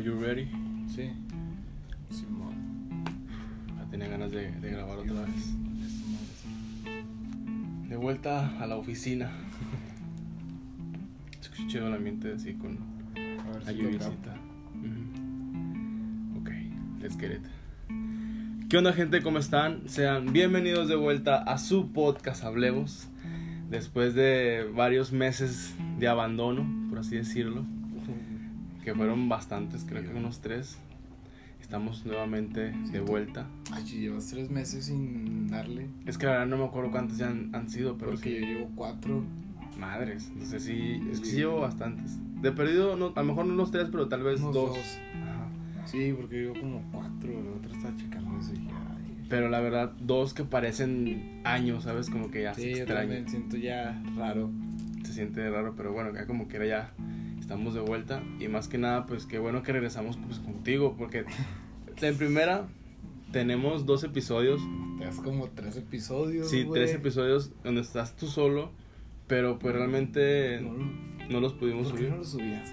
Are you ready? Sí. Simón. Ya tenía ganas de, de grabar otra vez. De vuelta a la oficina. Escuché chido el ambiente así con la. Ok, let's get it. ¿Qué onda gente? ¿Cómo están? Sean bienvenidos de vuelta a su podcast Hablemos. Después de varios meses de abandono, por así decirlo. Que fueron bastantes, creo que unos tres. Estamos nuevamente de vuelta. Ay, llevas tres meses sin darle. Es que la verdad no me acuerdo cuántos ya han, han sido, pero Porque sí. yo llevo cuatro. Madres, entonces sí, es que sí llevo bastantes. De perdido, no, a lo mejor no los tres, pero tal vez Unos dos. dos. Ajá. Sí, porque yo como cuatro. La otra estaba checando eso y ay. Pero la verdad, dos que parecen años, ¿sabes? Como que ya Sí, se yo extraña. también siento ya raro. Se siente raro, pero bueno, ya como que era ya estamos de vuelta. Y más que nada, pues qué bueno que regresamos pues, contigo, porque en primera tenemos dos episodios, Te como tres episodios. sí, güey. tres episodios donde estás tú solo, pero pues realmente No, no los pudimos ¿Por qué subir. no lo subías?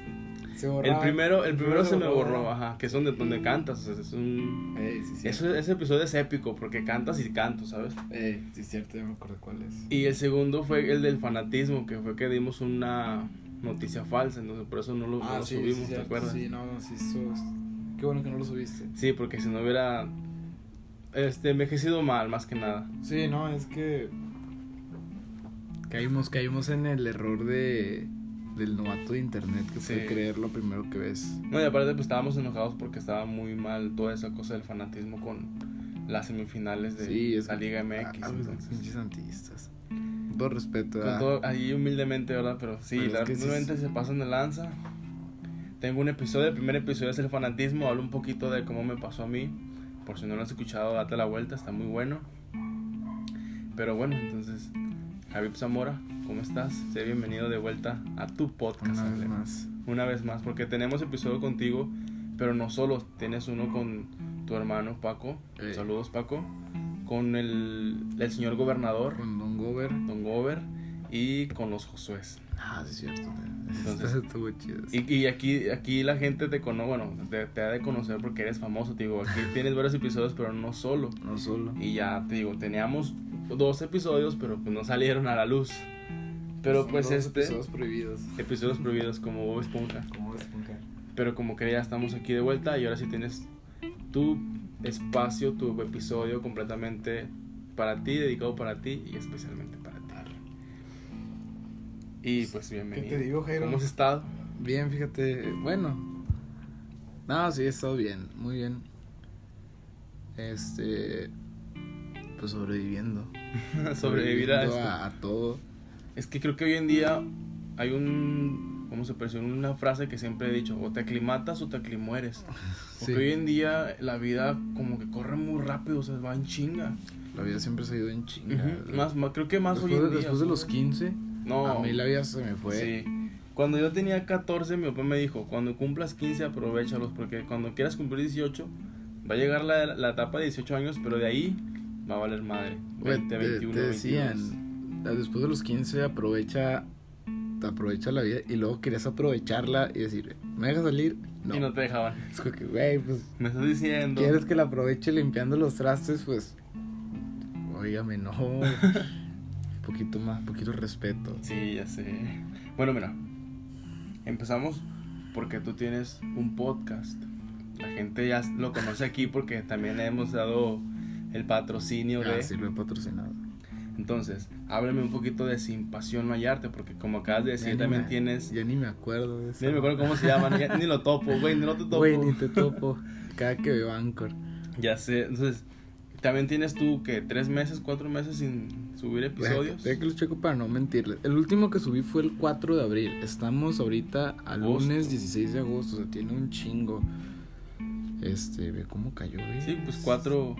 Se El borraba. primero, el primero se me borró, borró. ajá, que es donde, donde cantas, o sea, es un... Ey, sí, sí. Eso, ese episodio es épico porque cantas y canto, ¿sabes? Ey, sí, cierto, ya me acuerdo cuál es. Y el segundo fue el del fanatismo, que fue que dimos una noticia falsa, entonces por eso no lo, no lo subimos, ¿te cierto, acuerdas? Sí, no, no, sí, eso es- Qué bueno que no lo subiste. Sí, porque si no hubiera este envejecido mal, más que nada. Sí, no, es que. Caímos, caímos en el error de. Del novato de internet que fue Sí. creer lo primero que ves. No, y aparte pues estábamos enojados porque estaba muy mal toda esa cosa del fanatismo con las semifinales de Sí, es la Liga MX. Ah, ah, entonces. pinches santistas. Con todo respeto. Con ah. todo, ahí humildemente, ¿verdad? Pero sí, Pero es la- que sí realmente es- se pasan de lanza. Tengo un episodio, el primer episodio es el fanatismo, hablo un poquito de cómo me pasó a mí. Por si no lo has escuchado, date la vuelta, está muy bueno. Pero bueno, entonces, Javier Zamora, ¿cómo estás? Sé bienvenido de vuelta a tu podcast. Una vez Ale. más. Una vez más, porque tenemos episodio contigo, pero no solo, tienes uno con tu hermano Paco. Eh. Saludos Paco. Con el, el señor gobernador, Con Don Gober. Don Gober, y con los Josués. Ah, sí, es cierto. Entonces- estuvo chido. Y, y aquí, aquí la gente te conoce, bueno, te, te ha de conocer porque eres famoso, te digo, aquí tienes varios episodios, pero no solo. No solo. Y ya, te digo, teníamos dos episodios, pero pues no salieron a la luz. Pero Son pues este, Episodios prohibidos. episodios prohibidos como Bob Esponja. ¿Cómo ves, Punca? Pero como que ya estamos aquí de vuelta y ahora sí tienes tu espacio, tu episodio completamente para ti, dedicado para ti y especialmente para ti. Y pues bienvenido. ¿Qué te digo, Jairo? ¿Cómo has estado? Bien, fíjate, bueno. No, sí, he estado bien, muy bien. Este. Pues sobreviviendo. Sobrevivir a esto. A, a todo. Es que creo que hoy en día hay un. ¿Cómo se presiona? Una frase que siempre he dicho: o te aclimatas o te aclimueres. Porque Sí. hoy en día la vida como que corre muy rápido, o sea, va en chinga. La vida siempre se ha ido en chinga. Ujú. más, más- creo que más después, hoy en día. después de los ¿sabes? 15, No. a mí la vida se me fue. Sí. Cuando yo tenía 14, mi papá me dijo, cuando cumplas 15, aprovechalos, porque cuando quieras cumplir 18, va a llegar la, la etapa de 18 años, pero de ahí va a valer madre. Güey, 20, te, 21, te 22. decían, "Ah, después de los 15 aprovecha, te aprovecha la vida y luego querías aprovecharla y decir, ¿me dejas salir? No. Y no te dejaban. Es como que, güey, pues Me estás diciendo. ¿Quieres que la aproveche limpiando los trastes? Pues, óigame, no. Un poquito más, poquito de respeto. Sí, ya sé. Bueno, mira. Empezamos porque tú tienes un podcast. La gente ya lo conoce aquí porque también le hemos dado el patrocinio de... Ah, sí, lo he patrocinado. Entonces, háblame un poquito de Sin Pasión No Hay Arte, porque como acabas de Ya decir, ni también me- tienes... Ya ni me acuerdo de eso. Ni me acuerdo cómo se llaman, ya- ni lo topo, güey, ni lo te topo. Güey, ni te topo. Cada que veo Anchor. Ya sé, entonces, también tienes tú que tres meses, cuatro meses sin subir episodios. Deja que lo checo para no mentirles. El último que subí fue el 4 de abril. Estamos ahorita al Agosto. lunes 16 de agosto. O sea, tiene un chingo. Este, ve cómo cayó, güey. Sí, pues cuatro,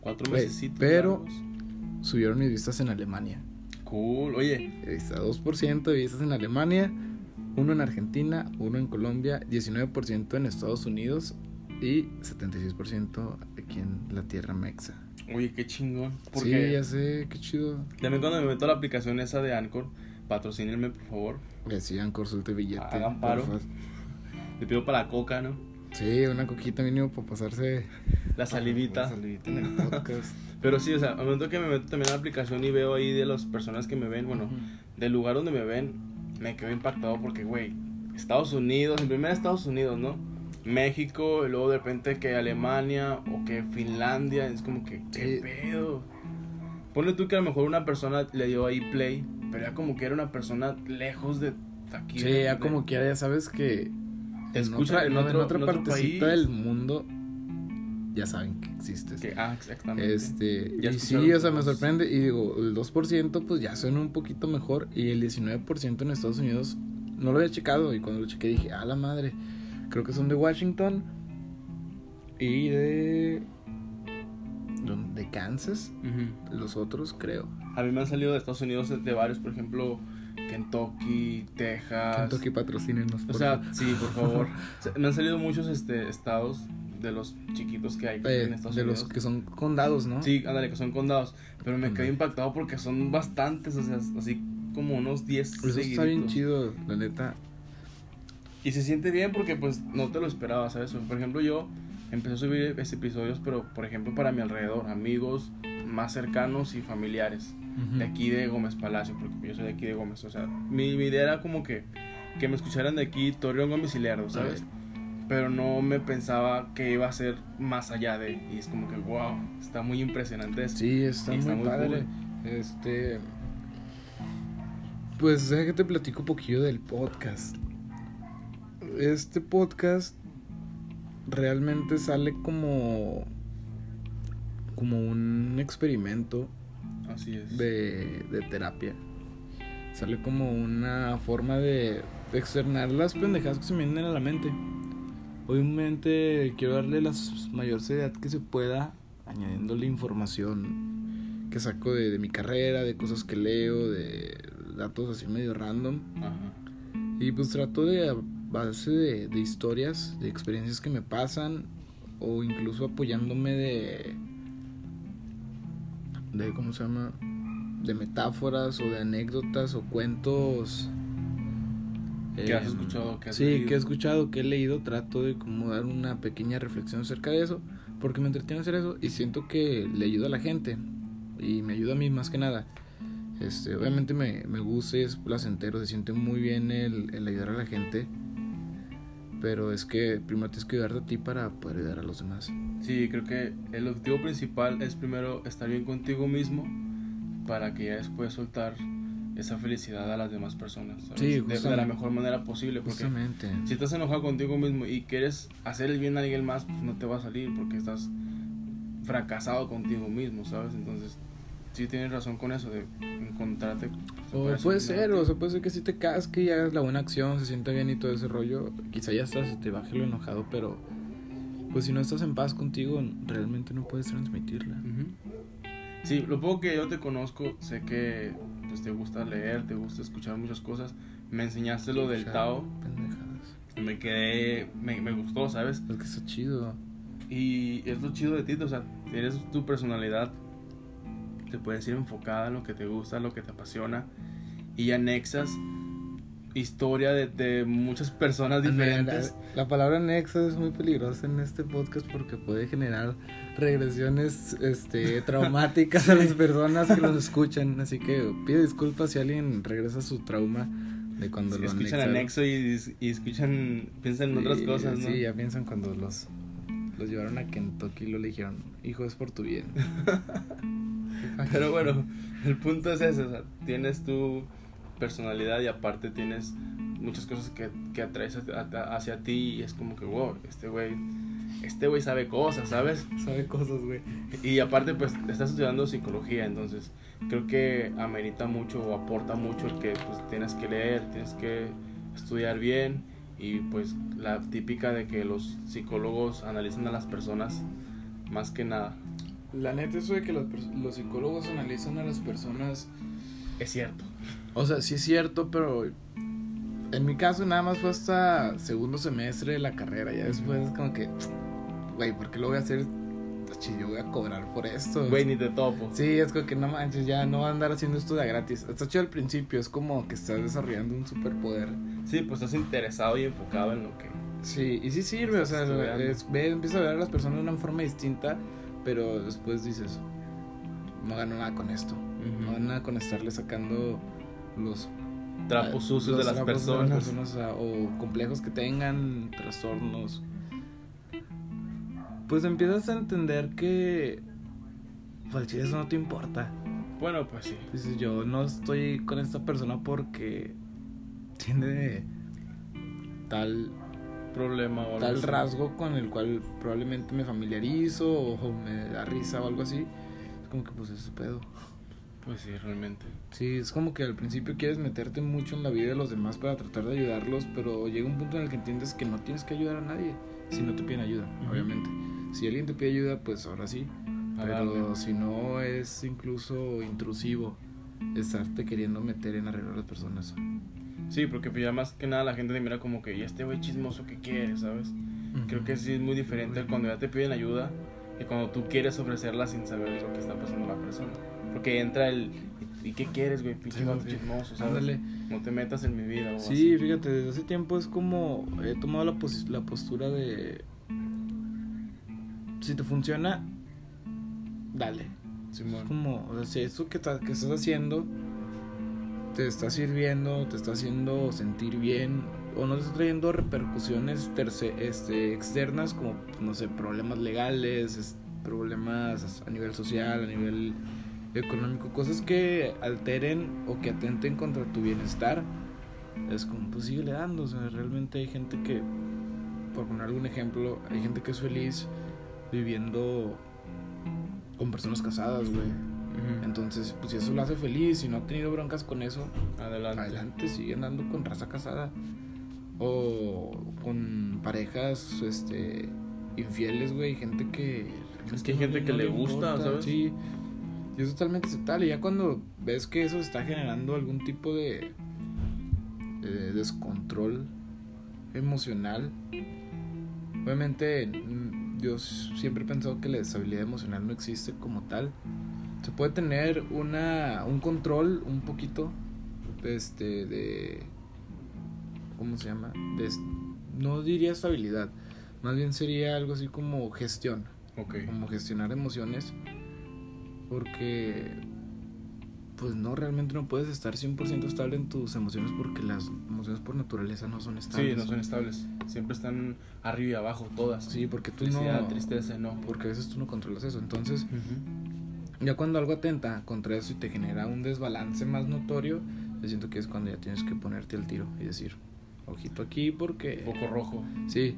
cuatro meses. pero- Subieron mis vistas en Alemania. Cool, oye, está, 2% de vistas en Alemania, 1 en Argentina, 1 en Colombia, 19% en Estados Unidos y 76% aquí en la tierra mexa. Oye, qué chingón. Sí, ya sé, qué chido. también cuando me meto a la aplicación esa de Anchor, patrocínenme, por favor. Que sigan consulte billete. Hagan paro. Le pido para la coca, ¿no? Sí, una coquita mínimo para pasarse La salivita. la salivita en el podcast. Pero sí, o sea, al momento que me meto también a la aplicación y veo ahí de las personas que me ven, bueno, Ujú. del lugar donde me ven, me quedo impactado porque, güey, Estados Unidos, en primer Estados Unidos, ¿no? México, y luego de repente que Alemania o que Finlandia, es como que, ¿qué pedo? Ponle tú que a lo mejor una persona le dio ahí play, pero ya como que era una persona lejos de aquí. Sí, ya de- como quiera, ya sabes que Te en escuchan otra, en en otro- otra en otro partecita país. del mundo ya saben que existes. que- ah, exactamente. Este, Ya y sí, o sea, me sorprende. Y digo, el 2% pues ya suena un poquito mejor. Y el 19% en Estados Unidos no lo había checado. Y cuando lo chequé dije, a la madre. Creo que son de Washington y de. de Kansas. Los otros, creo. A mí me han salido de Estados Unidos de varios, por ejemplo, Kentucky, Texas. Kentucky patrocínenos. O sea, favor. sí, por favor. Me han salido muchos este, estados de los chiquitos que hay Eh, en Estados de Unidos. los que son condados, ¿no? Sí, ándale, que son condados. Pero me quedé impactado porque son bastantes, o sea, así como unos 10 Eso está bien chido, la neta. Y se siente bien porque pues no te lo esperaba, ¿sabes? Por ejemplo, yo empecé a subir episodios, pero por ejemplo para mi alrededor, amigos más cercanos y familiares. de aquí de Gómez Palacio, porque yo soy de aquí de Gómez. O sea, mi, mi idea era como que, que me escucharan de aquí Torreón Gómez y Lerdo, ¿sabes? Pero no me pensaba que iba a ser más allá de. Y es como que, wow, está muy impresionante esto. Sí, está, Sí, muy, está muy padre. Este. Pues deja que te platico un poquillo del podcast. Este podcast realmente sale como. como un experimento Así es. de, de terapia. Sale como una forma de, externar las pendejadas que se me vienen a la mente. Obviamente quiero darle la mayor seriedad que se pueda, añadiéndole información que saco de, de mi carrera, de cosas que leo, de datos así medio random. Ajá. Y pues trato de, base de, de historias, de experiencias que me pasan, o incluso apoyándome de. de ¿cómo se llama? de metáforas o de anécdotas o cuentos. ¿Qué has em, escuchado? ¿Qué has sí, leído? que he escuchado, que he leído, trato de como dar una pequeña reflexión acerca de eso, porque me entretiene hacer eso y siento que le ayuda a la gente y me ayuda a mí más que nada. Este, obviamente me, me gusta es placentero, se siente muy bien el, el ayudar a la gente, pero es que primero tienes que ayudarte a ti para poder ayudar a los demás. Sí, creo que el objetivo principal es primero estar bien contigo mismo para que ya después soltar esa felicidad a las demás personas. ¿sabes? Sí, de, de la mejor manera posible. Porque Justamente. si estás enojado contigo mismo y quieres hacer el bien a alguien más, pues no te va a salir porque estás fracasado contigo mismo, ¿sabes? Entonces, sí tienes razón con eso de encontrarte. O puede ser, o sea, puede ser que si te casque y hagas la buena acción, se sienta bien y todo ese rollo. Quizá ya estás, te baje lo enojado, pero pues si no estás en paz contigo, realmente no puedes transmitirla. Sí, lo poco que yo te conozco, sé que pues, te gusta leer, te gusta escuchar muchas cosas. Me enseñaste lo del O sea, Tao, Pendejadas. me quedé, me, me gustó, ¿sabes? Es que está chido. Y es lo chido de ti, o sea, tienes tu personalidad, te puedes ir enfocada en lo que te gusta, lo que te apasiona, y anexas historia de, de muchas personas diferentes. La, la palabra nexo es muy peligrosa en este podcast porque puede generar regresiones este, traumáticas a las personas que los escuchan. Así que pido disculpas si alguien regresa a su trauma de cuando Sí, lo escuchan anexaron. anexo y, y escuchan, piensan en otras Sí, cosas, ¿no? Sí, ya piensan cuando los, los llevaron a Kentucky y lo le dijeron, hijo, es por tu bien. Pero bueno, el punto es ese, o sea, tienes tu personalidad y aparte tienes muchas cosas que, que atraes hacia, hacia ti y es como que, wow, este güey, este güey sabe cosas, ¿sabes? Sabe cosas, güey. Y aparte, pues, estás estudiando psicología, entonces creo que amerita mucho o aporta mucho el que pues, tienes que leer, tienes que estudiar bien y pues la típica de que los psicólogos analizan a las personas más que nada. La neta, eso de que los, los psicólogos analizan a las personas Es cierto. O sea, sí es cierto, pero en mi caso nada más fue hasta segundo semestre de la carrera. Ya después como que, güey, ¿por qué lo voy a hacer? Tachi, Yo voy a cobrar por esto. Güey, ni te topo. Sí, es como que no manches, ya no voy a andar haciendo esto de gratis. Está chido al principio, es como que estás desarrollando un superpoder. Sí, pues estás interesado y enfocado en lo que Sí, y sí sirve, o sea, es, ve, empiezas a ver a las personas de una forma distinta, pero después dices, no gano nada con esto, no gano nada con estarle sacando los Trapos sucios de las personas. personas, ah, o complejos que tengan, trastornos. Pues empiezas a entender que pues, eso no te importa. Bueno, pues sí. Dices, yo no estoy con esta persona porque tiene tal, Problema o algo tal así. rasgo con el cual probablemente me familiarizo o me da risa o algo así. Es como que pues es su pedo. Pues sí, realmente. Sí, es como que al principio quieres meterte mucho en la vida de los demás para tratar de ayudarlos, pero llega un punto en el que entiendes que no tienes que ayudar a nadie si no te piden ayuda, Ujú. obviamente. Si alguien te pide ayuda, pues ahora sí, A pero si no es incluso intrusivo estarte queriendo meter en arreglar a las personas. Sí, porque pues ya más que nada la gente te mira como que, ¿y este güey chismoso qué quiere, sabes? Creo que sí es muy diferente cuando ya te piden ayuda y cuando tú quieres ofrecerla sin saber lo que está pasando la persona. Porque entra el, ¿y qué quieres, güey? Pinche sí. chismoso. Ándale. No te metas en mi vida o Sí, así. fíjate, desde hace tiempo es como he tomado la, posi- la postura de si te funciona, dale. Es como, o sea, si eso que, que estás haciendo te está sirviendo, te está haciendo sentir bien, o no te está trayendo repercusiones terce- este, externas como, no sé, problemas legales, es- problemas a nivel social, a nivel económico, cosas que alteren o que atenten contra tu bienestar, es como, pues síguele dando, o sea, realmente hay gente que, por poner algún ejemplo, hay gente que es feliz viviendo con personas casadas, güey. Entonces, pues si eso lo hace feliz y no ha tenido broncas con eso, Adelante. adelante, sigue andando con raza casada. O con parejas este infieles, güey, gente que Es que hay gente que le gusta, ¿sabes? Sí. Y es totalmente aceptable. Ya cuando ves que eso está generando algún tipo de, de descontrol emocional, obviamente mm, yo siempre he pensado que la estabilidad emocional no existe como tal. Se puede tener una, un control un poquito de este de ¿cómo se llama? De, no diría estabilidad, más bien sería algo así como gestión, Ok. como gestionar emociones porque pues no realmente no puedes estar 100% estable en tus emociones porque las emociones por naturaleza no son Sí, estables. no son estables. Siempre están arriba y abajo, todas. Sí, porque tú Felicidad, no tristeza, no. porque a veces tú no controlas eso. Entonces. Ya cuando algo atenta contra eso y te genera un desbalance más notorio, yo siento que es cuando ya tienes que ponerte al tiro y decir, ojito aquí porque... Foco rojo. Sí,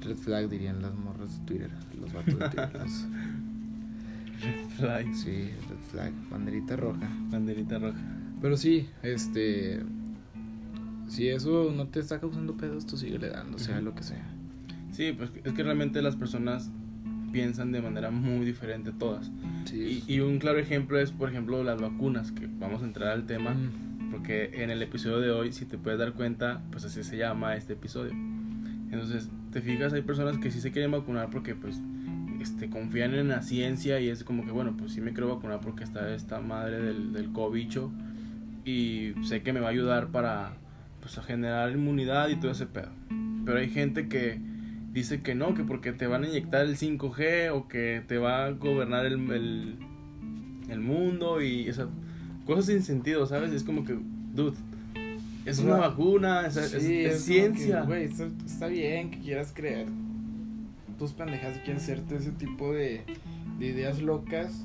red flag dirían las morras de Twitter, los vatos de Twitter. los- Red flag. Sí, red flag, banderita roja. Banderita roja. Pero sí, este... Si eso no te está causando pedos, tú síguele dando, sea lo que sea. Sí, pues es que realmente las personas piensan de manera muy diferente todas. Sí. Y, y un claro ejemplo es, por ejemplo, las vacunas, que vamos a entrar al tema, Mm, porque en el episodio de hoy, si te puedes dar cuenta, pues así se llama este episodio. Entonces, te fijas, hay personas que sí se quieren vacunar porque pues este, confían en la ciencia y es como que, bueno, pues sí me quiero vacunar porque está esta madre del, del cobicho y sé que me va a ayudar para pues a generar inmunidad y todo ese pedo. Pero hay gente que dice que no, que porque te van a inyectar el 5G o que te va a gobernar el, el, el mundo y esas cosas sin sentido, ¿sabes? Es como que, dude, es una No. vacuna, es, es- Sí, es como ciencia. que, está, está bien que quieras creer tus pendejas quieras hacerte ese tipo de, de ideas locas.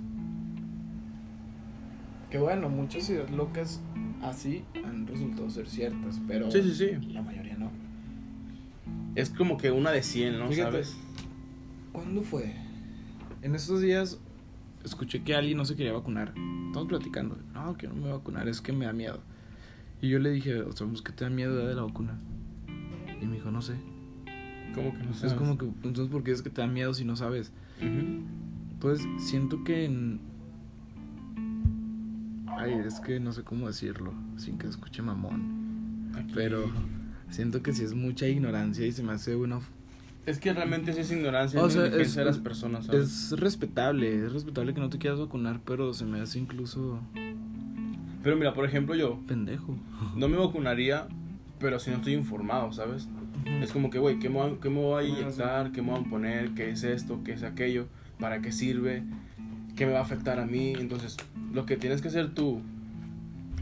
Que bueno, muchas ideas locas así han resultado ser ciertas, pero Sí, sí, sí. la mayoría no. Es como que una de 100, ¿no? Fíjate. ¿Sabes? ¿Cuándo fue? En estos días escuché que alguien no se quería vacunar. Estamos platicando. No, que no me voy a vacunar, es que me da miedo. Y yo le dije, o sea, ¿qué te da miedo de la vacuna? Y me dijo, no sé. Como que no sé. Es como que, entonces, ¿por qué es que te da miedo si no sabes? Ujú. Pues siento que. en- Ay, es que no sé cómo decirlo, sin que escuche mamón. Aquí. Pero siento que sí es mucha ignorancia y se me hace una. Es que realmente sí es ignorancia, O sea, es- de las personas, ¿sabes? Es respetable, es respetable que no te quieras vacunar, pero se me hace incluso Pero mira, por ejemplo, yo pendejo. no me vacunaría pero si no estoy informado, ¿sabes? Es como que, güey, ¿qué, me voy a- qué me voy a inyectar? ¿Qué me voy a poner? ¿Qué es esto? ¿Qué es aquello? ¿Para qué sirve? ¿Qué me va a afectar a mí? Entonces, lo que tienes que hacer tú,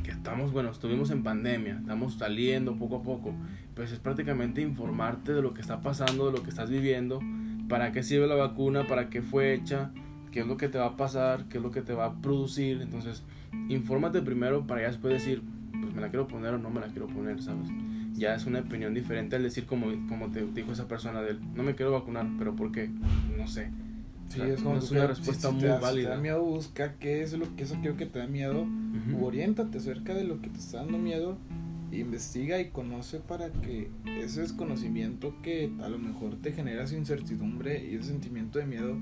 que estamos, bueno, estuvimos en pandemia, estamos saliendo poco a poco, pues es prácticamente informarte de lo que está pasando, de lo que estás viviendo, para qué sirve la vacuna, para qué fue hecha, qué es lo que te va a pasar, qué es lo que te va a producir. Entonces, infórmate primero para ya después decir, pues me la quiero poner o no me la quiero poner, ¿sabes? Ya es una opinión diferente al decir como, como te dijo esa persona de, no me quiero vacunar, pero ¿por qué? No sé. Sí, O sea, es como no es una respuesta si muy te da- si válida. te da miedo, busca qué es lo que eso creo que te da miedo. Ujú. Oriéntate acerca de lo que te está dando miedo. Investiga y conoce para que ese desconocimiento que a lo mejor te genera esa incertidumbre y ese sentimiento de miedo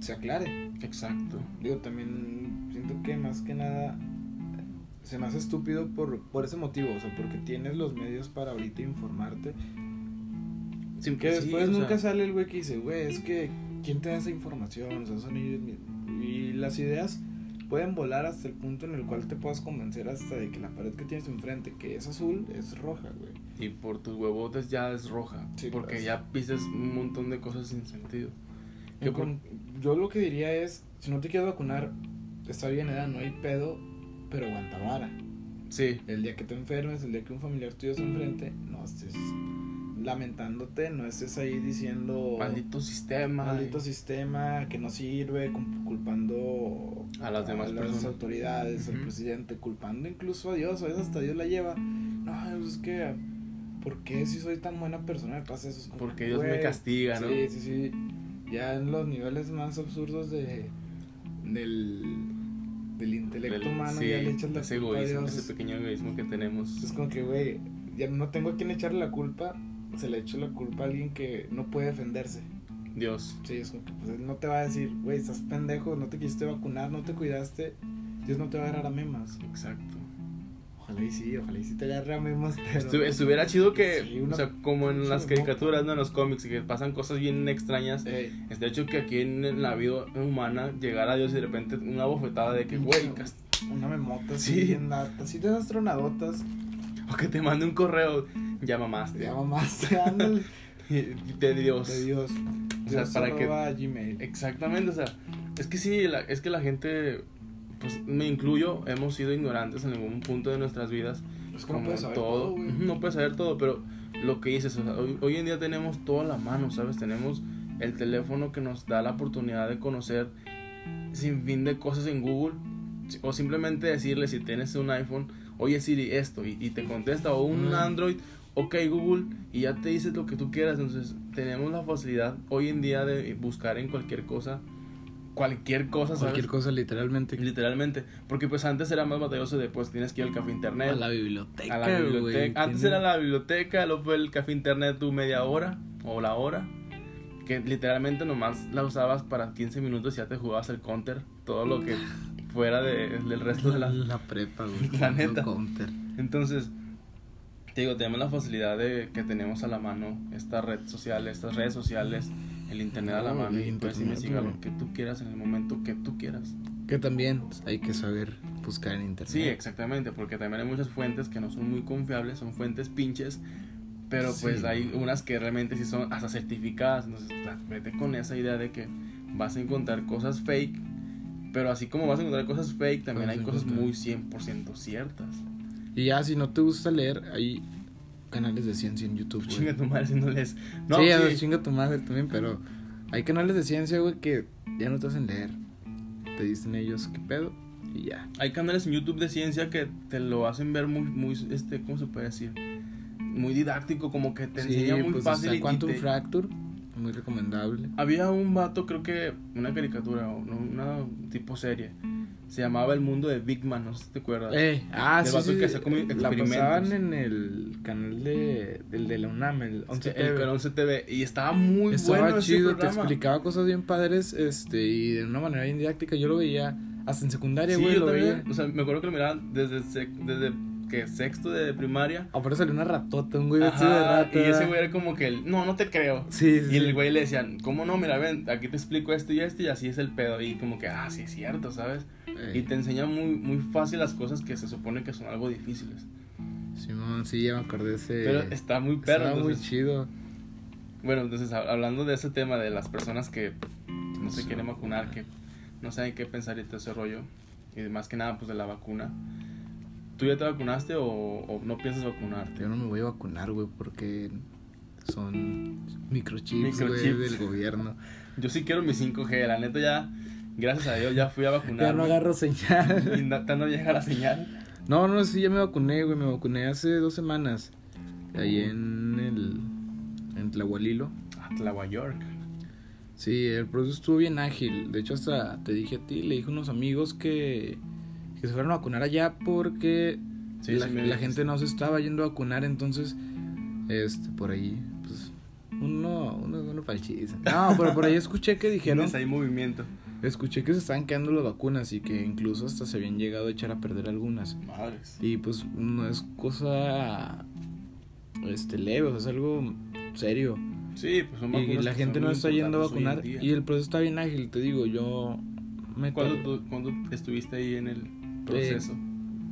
se aclare. Exacto. Digo, también siento que más que nada se me hace estúpido por, por ese motivo, o sea, porque tienes los medios para ahorita informarte. Sí, Que sí, después o sea, nunca sale el güey que dice, güey, es que, ¿quién te da esa información? O sea, son ellos mismos. Y las ideas pueden volar hasta el punto en el cual te puedas convencer hasta de que la pared que tienes enfrente, que es azul, es roja, güey. Y por tus huevotes ya es roja. Sí, porque ya pises un montón de cosas sin sentido. Yo, con- yo lo que diría es, si no te quieres vacunar, está bien, edad, no hay pedo, pero aguanta vara. Sí, El día que te enfermes, el día que un familiar tuyo se enfrente, no estés lamentándote, no estés ahí diciendo maldito sistema. maldito sistema que no sirve, culpando A las demás las personas. autoridades, al presidente, culpando incluso a Dios, a veces hasta Dios la lleva. No, pues es que, ¿por qué si soy tan buena persona me pasa eso? Porque que, Dios me castiga, ¿no? Sí, sí, sí. Ya en los niveles más absurdos de del, del intelecto Del- humano sí, ya le echas la ese culpa a Dios. ese Es- pequeño egoísmo que tenemos. es como que, güey, ya no tengo a quien echarle la culpa, se le echo la culpa a alguien que no puede defenderse. Dios. Sí, es como que pues, él no te va a decir, güey, estás pendejo, no te quisiste vacunar, no te cuidaste, Dios no te va a agarrar a memas. Exacto. Ojalá y sí, ojalá y sí te agarre a memas, pero... Estu- estuviera chido que, Sí, una- o sea, como en las caricaturas, ¿no? En los cómics, que pasan cosas bien extrañas. Ey, Es de hecho que aquí en la vida humana, llegar a Dios y de repente una bofetada de que, güey, una memota Sí. lata, así de tronadotas, o que te mande un correo, ya mamaste. ya mamás, ándale, De Dios. de Dios. O sea, Dios para que- Gmail. Exactamente, o sea, es que sí, la- es que la gente, pues me incluyo, hemos sido ignorantes en algún punto de nuestras vidas, Es que no como puedes saber todo, no puedes saber todo, pero lo que dices, o sea, hoy, hoy en día tenemos todo a la mano, ¿sabes? Tenemos el teléfono que nos da la oportunidad de conocer sin fin de cosas en Google, o simplemente decirle si tienes un iPhone, oye Siri, esto, y, y te contesta, o un Mm. Android, ok Google, y ya te dice lo que tú quieras, entonces tenemos la facilidad hoy en día de buscar en cualquier cosa, cualquier cosa, ¿sabes? Cualquier cosa, literalmente. Literalmente, porque pues antes era más batalloso de pues tienes que ir al café internet, A la biblioteca, a la biblioteca. güey, Antes tiene- era la biblioteca, luego fue el café internet tu media hora o la hora. Que literalmente nomás la usabas para 15 minutos y ya te jugabas el counter. Todo lo que fuera de- del resto de la... La prepa, güey. La neta. Counter. Entonces, te digo, tenemos la facilidad de que tenemos a la mano esta red social, estas redes sociales, el internet a la No, mano y puedes investigar lo que tú quieras en el momento que tú quieras. Que también hay que saber buscar en internet. Sí, exactamente, porque también hay muchas fuentes que no son muy confiables, son fuentes pinches, pero pues Sí. hay unas que realmente sí son hasta certificadas, entonces vete con esa idea de que vas a encontrar cosas fake, pero así como vas a encontrar cosas fake, también hay cosas muy 100% ciertas. Y ya, si no te gusta leer, hay canales de ciencia en YouTube, güey. Chinga tu madre si no lees. No, sí, sí, a ver, chinga tu madre también, pero hay canales de ciencia, güey, que ya no te hacen leer. Te dicen ellos qué pedo y ya. hay canales en YouTube de ciencia que te lo hacen ver muy, muy, este, ¿cómo se puede decir? Muy didáctico, como que te enseña muy pues fácil. está y- y Quantum te- Fracture, muy recomendable. Había un vato, creo que una caricatura, o una tipo serie. Se llamaba El Mundo de Big Man, no sé si te acuerdas. Eh, ah, Del sí, vato sí, que como la pasaban en el canal de, del de la UNAM, el 11 el TV. Canal 11 TV. Y estaba muy Estaba bueno ese chido, te explicaba cosas bien padres, este, y de una manera bien didáctica. Yo lo veía hasta en secundaria, Sí, güey, yo lo también. veía. O sea, me acuerdo que lo miraban desde, desde que sexto de primaria. Aparte salió una ratota, un güey vestido de rata. y ese güey era como que, el, no, no te creo. Sí, sí. Y el sí. güey le decían, ¿cómo no? Mira, ven, aquí te explico esto y esto y así es el pedo. Y como que, ah, sí es cierto, ¿sabes? Y te enseña muy, muy fácil las cosas que se supone que son algo difíciles. Simón, sí, ya me acordé de ese. Pero está muy perro. Estaba muy chido. Bueno, entonces hab- hablando de ese tema de las personas que no se quieren vacunar, que no saben qué pensar y todo ese rollo, y más que nada pues de la vacuna. ¿Tú ya te vacunaste o, o no piensas vacunarte? Yo no me voy a vacunar, güey, porque son microchips, Microchips. del gobierno. Yo sí quiero mi 5G, la neta ya, gracias a Dios ya fui a vacunar. Ya no agarro señal. Y neta no llega la señal. No, no, sí, ya me vacuné, güey. Me vacuné hace dos semanas. Ahí en el. En Tlahualilo. Atlahua York. Sí, el proceso estuvo bien ágil. De hecho, hasta te dije a ti, le dije a unos amigos que. Que se fueron a vacunar allá porque. Sí, la, sí la gente no se estaba yendo a vacunar, entonces. Este, por ahí. Pues. Uno, uno es bueno para el chiste. No, pero por ahí escuché que dijeron. Ahí movimiento. Escuché que se estaban quedando las vacunas y que incluso hasta se habían llegado a echar a perder algunas. Madres. Y pues no es cosa este leve, o sea, es algo serio. Sí, pues son Y vacunas la que gente no está yendo a vacunar. Y el proceso está bien ágil, te digo, yo me ¿Cuándo, tú- cuándo estuviste ahí en el proceso?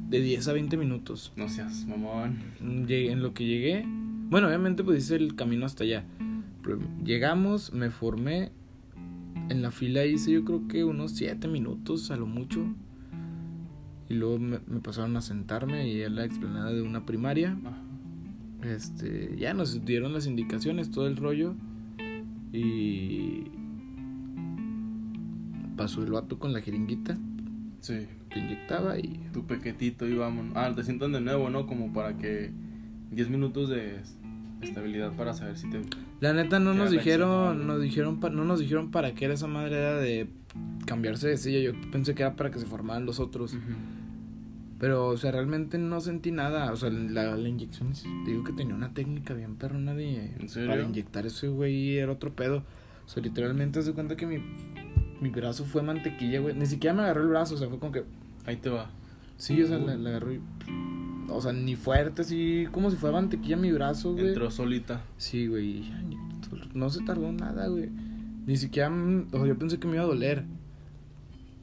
de 10 a 20 minutos. No seas mamón. Llegué- en lo que llegué, bueno, obviamente pues hice el camino hasta allá. Llegamos, me formé. En la fila hice yo creo que unos 7 minutos a lo mucho. Y luego me, me pasaron a sentarme y en la explanada de una primaria. Este, ya nos dieron las indicaciones, todo el rollo. Y pasó el vato con la jeringuita, Sí, te inyectaba y tu pequetito y vámonos. Ah, te sientan de nuevo, ¿no? Como para que 10 minutos de estabilidad para saber si te... la neta no nos dijeron, nos dijeron no nos dijeron para qué era esa madre era de cambiarse de silla, yo pensé que era para que se formaran los otros. Pero, o sea, realmente no sentí nada. O sea, la, la inyección, digo que tenía una técnica bien perrona de... ¿En serio? Para inyectar ese güey era otro pedo. O sea, literalmente se cuenta que mi, mi brazo fue mantequilla, güey. Ni siquiera me agarró el brazo, o sea, fue como que... Ahí te va. Sí, o sea, la, la agarró y... O sea, ni fuerte, así como si fuera mantequilla mi brazo, güey. Entró solita. Sí, güey. No se tardó nada, güey. Ni siquiera... O sea, yo pensé que me iba a doler.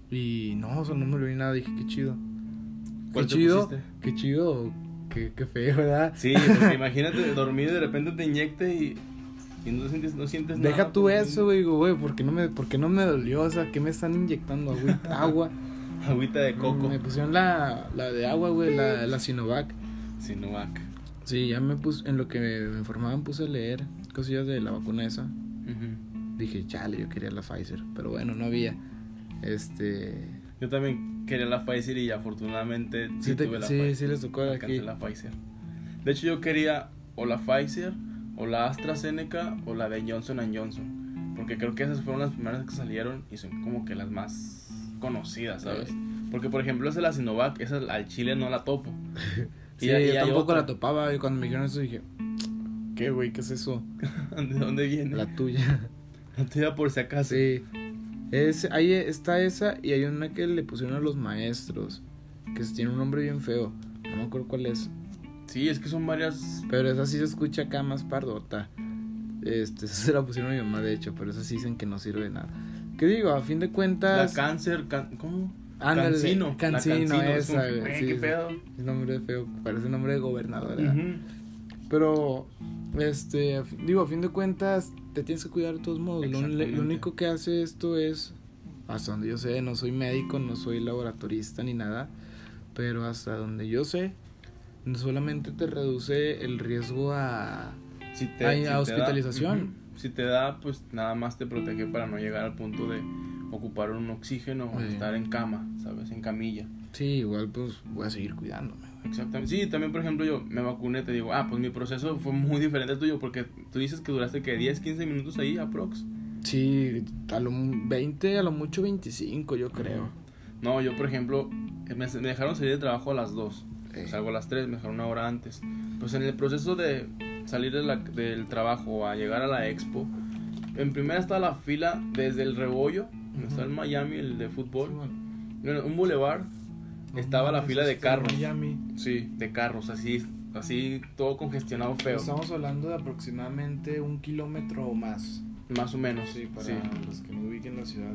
Y no, o sea, no me ni nada. Dije, qué chido. Qué ¿Cuál te chido. Qué chido. Qué, qué feo, ¿verdad? Sí, porque imagínate dormir y de repente te inyecte y, y no sientes, no sientes nada. Deja tú pues, eso, güey, digo, güey, ¿por qué no me, por qué no me dolió? O sea, ¿qué me están inyectando? Agua. Agüita de coco. Me pusieron la, la de agua, güey, la, la Sinovac. Sinovac. Sí, ya me puse, en lo que me, informaban puse a leer cosillas de la vacuna esa. Ujú. Dije, chale, yo quería la Pfizer, pero bueno, no había. Este... Yo también quería la Pfizer y afortunadamente sí, Sí, te- tuve la sí, Pfizer. sí les tocó aquí. la Pfizer. De hecho, yo quería o la Pfizer, o la AstraZeneca, o la de Johnson Johnson. Porque creo que esas fueron las primeras que salieron y son como que las más conocidas, ¿sabes? Sí. Porque, por ejemplo, esa de la Sinovac, esa al chile no la topo. Sí, Y y yo tampoco la topaba y cuando me dijeron eso dije, ¿qué, güey? ¿Qué es eso? ¿De dónde viene? La tuya. La tuya por si acaso. Sí. Es, ahí está esa y hay una que le pusieron a los maestros. Que tiene un nombre bien feo. No me acuerdo cuál es. Sí, es que son varias. Pero esa sí se escucha acá más pardota. Este, esa se la pusieron a mi mamá, de hecho. Pero esa sí dicen que no sirve de nada. ¿Qué digo? A fin de La cuentas. cáncer, can- ¿cómo? Ándale, Cancino. La Cancino, es esa, que, sí, ¿Qué pedo? Es nombre feo. Parece nombre de gobernadora. Ujú. Pero, este, digo, a fin de cuentas, te tienes que cuidar de todos modos. Lo, único que hace esto es, hasta donde yo sé, no soy médico, no soy laboratorista ni nada, pero hasta donde yo sé, solamente te reduce el riesgo a... Si te, si a hospitalización. Si te da, pues nada más te protege para no llegar al punto de ocupar un oxígeno o Sí. estar en cama, ¿sabes? En camilla. Sí, igual pues voy a seguir cuidándome. Exactamente. Sí, también, por ejemplo, yo me vacuné, te digo, ah, pues mi proceso fue muy diferente al tuyo, porque tú dices que duraste que 10, 15 minutos ahí, aprox. Sí, a lo mu- 20, a lo mucho 25, yo creo. No, yo, por ejemplo, me, me dejaron salir de trabajo a las 2. Eh. Salgo a las 3, me dejaron una hora antes. Pues en el proceso de salir de la- del trabajo a llegar a la expo, en primera está la fila desde el rebollo, donde está el Miami, el de fútbol. Bueno, un boulevard, estaba la fila de carros. Miami. Sí, de carros, así, así todo congestionado feo. Estamos hablando de aproximadamente un kilómetro o más. Más o menos. Sí, para sí. los que no ubiquen la ciudad.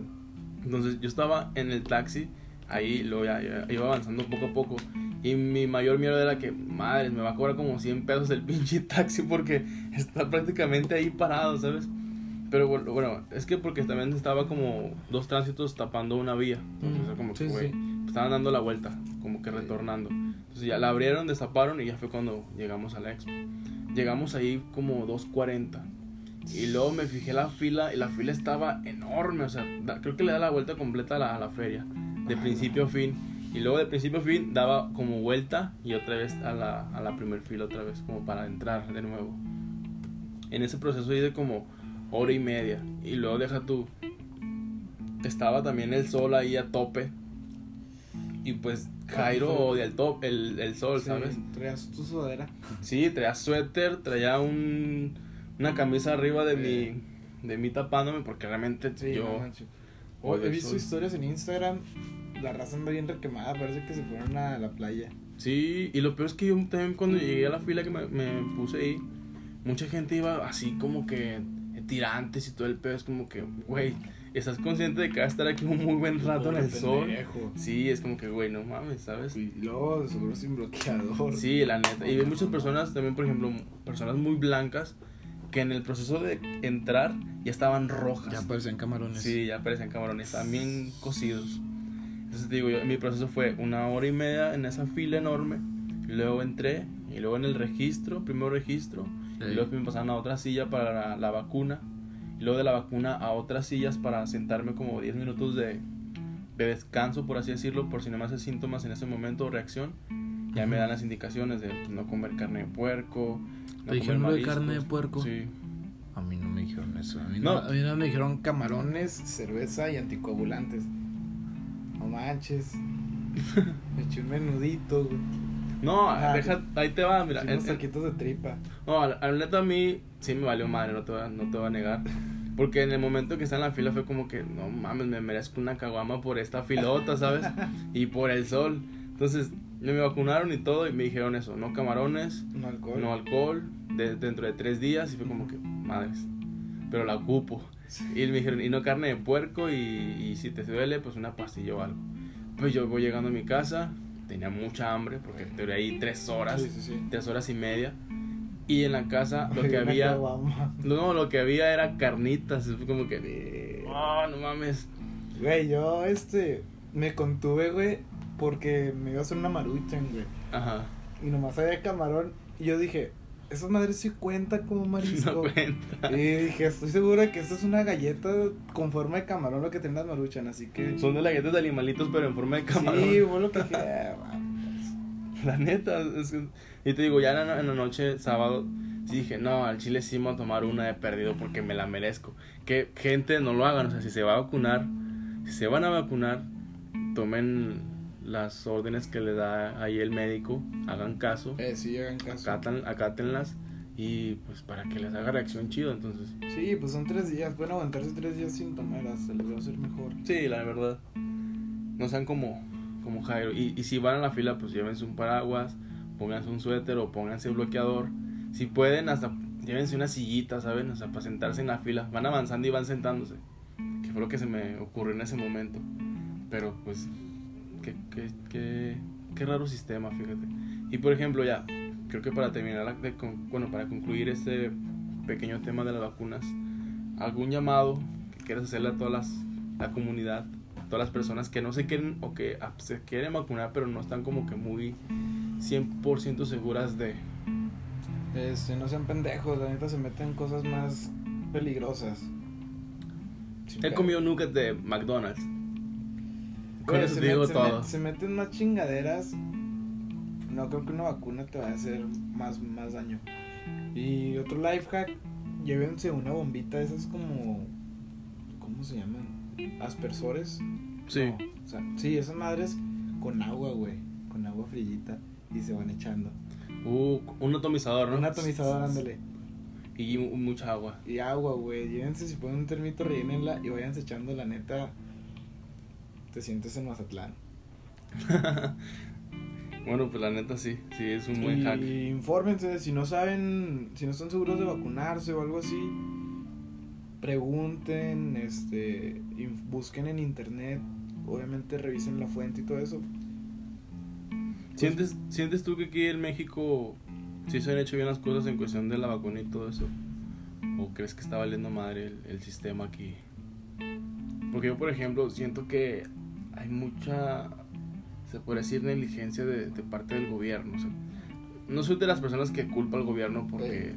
Entonces yo estaba en el taxi, ahí lo ya, ya iba avanzando poco a poco Y mi mayor miedo era que, madre, me va a cobrar como 100 pesos el pinche taxi porque está prácticamente ahí parado, ¿sabes? Pero bueno, bueno, es que porque también estaba como dos tránsitos tapando una vía. Entonces, sea, como que, Sí, güey, sí. estaban dando la vuelta, como que retornando. Entonces ya la abrieron, destaparon y ya fue cuando llegamos a la expo. Llegamos ahí como 2.40. Y luego me fijé la fila y la fila estaba enorme. O sea, da- creo que le da la vuelta completa a la, a la feria. De principio a fin. Y luego de principio a fin daba como vuelta y otra vez a la, a la primer fila otra vez. Como para entrar de nuevo. En ese proceso hice como hora y media. Y luego deja tú. Estaba también el sol ahí a tope. Y pues Jairo odia el, top, el, el sol, Sí, ¿sabes? Traías tu sudadera. Sí, traía suéter, traía un, una camisa arriba de mi de mí tapándome porque realmente Sí, yo no he visto historias en Instagram. La raza anda bien requemada. Parece que se fueron a la playa. Sí, y lo peor es que yo también cuando llegué a la fila que me, me puse ahí, mucha gente iba así como que tirantes y todo el pedo. Es como que, güey, ¿estás consciente de que vas a estar aquí un muy buen rato en el sol? Sí, es como que, güey, no mames, ¿sabes? Y luego seguro sin bloqueador. Sí, la neta. Y hay muchas personas, también, por ejemplo, personas muy blancas, que en el proceso de entrar ya estaban rojas. Ya parecen camarones. Sí, ya parecen camarones, bien cocidos. Entonces digo, yo, mi proceso fue una hora y media en esa fila enorme. Y luego entré, y luego en el registro, primero registro, y Ey. luego me pasaron a otra silla para la, la vacuna. Y luego de la vacuna a otras sillas para sentarme como 10 minutos de, de descanso, por así decirlo, por si no me hace síntomas en ese momento o reacción. Ya me dan las indicaciones de pues, no comer carne de puerco. No ¿Te dijeron lo de carne de puerco? Sí. A mí no me dijeron eso. A mí No. no, a mí no me dijeron camarones, cerveza y anticoagulantes. No manches. Me eché un menudito, güey. No, Ajá. deja, ahí te va, mira. Unos taquitos de tripa. No, al, neta a mí sí me valió madre, no te, voy a, no te voy a negar. Porque en el momento que estaba en la fila fue como que, no mames, me merezco una caguama por esta filota, ¿sabes? Y por el sol. Entonces, me vacunaron y todo y me dijeron eso, no camarones, No alcohol. no alcohol, de- dentro de tres días. Y fue como que, madres, pero la ocupo. Y me dijeron, y no carne de puerco y, y si te duele, pues una pastilla o algo. Pues yo voy llegando a mi casa, tenía mucha hambre porque duré ahí tres horas Sí, sí, sí. tres horas y media. Y en la casa lo que había, no, lo que había era carnitas. Fue como que, oh, no mames. Güey, yo este me contuve, güey, porque me iba a hacer una maruchan, güey. Ajá, Y nomás había camarón. Y yo dije, esa madre sí cuenta como no marisco. cuenta. y dije, estoy seguro de que esta es una galleta con forma de camarón lo que tienen las maruchan, así que. Son de las galletas de animalitos, pero en forma de camarón. Sí, fue lo que dije. "Ah, vamos". La neta. es que- y te digo, ya en la, en la noche, sábado, sí dije, no, al chile sí me voy a tomar una de perdido porque me la merezco. Que gente no lo hagan, o sea, si se va a vacunar, si se van a vacunar, tomen las órdenes que le da ahí el médico, hagan caso. Eh, sí, hagan caso. acatan, acátenlas y pues para que les haga reacción chido, entonces. Sí, pues son tres días. Pueden aguantarse tres días sin tomar, se les va a hacer mejor. Sí, la verdad. No sean como, como Jairo. Y, y si van a la fila, pues llévense un paraguas, pónganse un suéter o pónganse bloqueador. Si pueden, hasta llévense una sillita, ¿saben? O sea, para sentarse en la fila. Van avanzando y van sentándose. Que fue lo que se me ocurrió en ese momento. Pero pues, qué, qué, qué, qué raro sistema, fíjate. Y por ejemplo, ya, creo que para terminar, de bueno, para concluir este pequeño tema de las vacunas, algún llamado que quieras hacerle a toda las, la comunidad, todas las personas que no se quieren o que se quieren vacunar, pero no están como que muy 100% seguras de. Este, no sean pendejos, la neta se meten en cosas más peligrosas. He comido nuggets de McDonald's. Con eso se met- todo. met- se meten más chingaderas. No creo que una vacuna te vaya a hacer más, más daño. Y otro life hack, llévense una bombita, esas como. ¿Cómo se llaman? Aspersores. Sí. No, o sea, sí, esas madres con agua, güey. Con agua frillita. Y se van echando. Uh, un atomizador, ¿no? Un atomizador, ándale. Y mu- mucha agua. Y agua, güey. Llévense, si ponen un termito, rellenenla y váyanse echando la neta. Te sientes en Mazatlán. Bueno, pues la neta sí, sí, es un buen hack. Y infórmense, si no saben, si no están seguros de vacunarse o algo así, pregunten, este, busquen en internet, obviamente revisen la fuente y todo eso. ¿Sientes, ¿Sientes tú que aquí en México sí se han hecho bien las cosas en cuestión de la vacuna y todo eso? ¿O crees que está valiendo madre el, el sistema aquí? Porque yo, por ejemplo, siento que hay mucha, se puede decir, negligencia de, de parte del gobierno. O sea, no soy de las personas que culpa al gobierno porque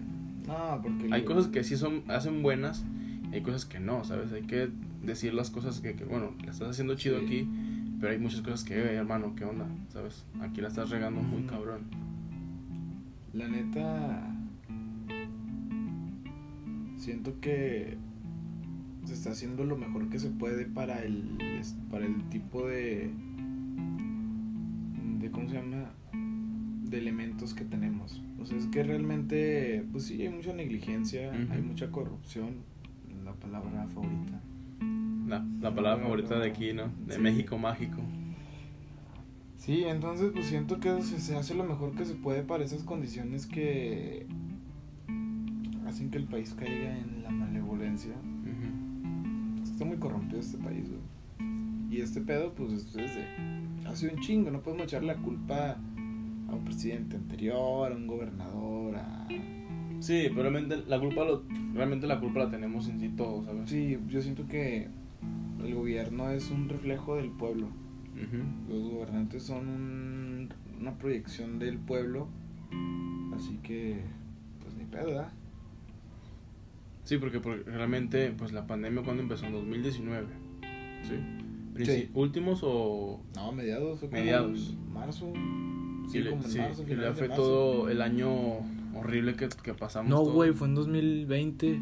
No, porque... hay cosas que sí son hacen buenas y hay cosas que no, ¿sabes? Hay que decir las cosas que, que, bueno, la estás haciendo chido Sí. aquí, pero hay muchas cosas que, "Eh, hermano, ¿qué onda? ¿Sabes? Aquí la estás regando muy cabrón. La neta. Siento que se está haciendo lo mejor que se puede para el para el tipo de de cómo se llama de elementos que tenemos. O sea, es que realmente pues sí hay mucha negligencia, hay mucha corrupción, la palabra favorita. La, la palabra favorita de aquí, ¿no? De Sí. México mágico. Sí, entonces pues siento que se, se hace lo mejor que se puede para esas condiciones que hacen que el país caiga en la malevolencia. Está muy corrompido este país, güey. Y este pedo, pues, es desde hace un chingo. No podemos echar la culpa a un presidente anterior, a un gobernador, a... Sí, pero realmente la culpa lo, realmente la culpa la tenemos en sí todos, ¿sabes? Sí, yo siento que el gobierno es un reflejo del pueblo. Los gobernantes son un- una proyección del pueblo. Así que, pues, ni pedo, ¿verdad? Sí, porque, porque realmente, pues la pandemia cuando empezó en 2019. ¿Sí? Sí. ¿Últimos o...? No, mediados. Mediados. marzo. Sí, Sí, le- como en sí, marzo, y de fue marzo. todo el año horrible que, que pasamos. No, güey, fue en 2020.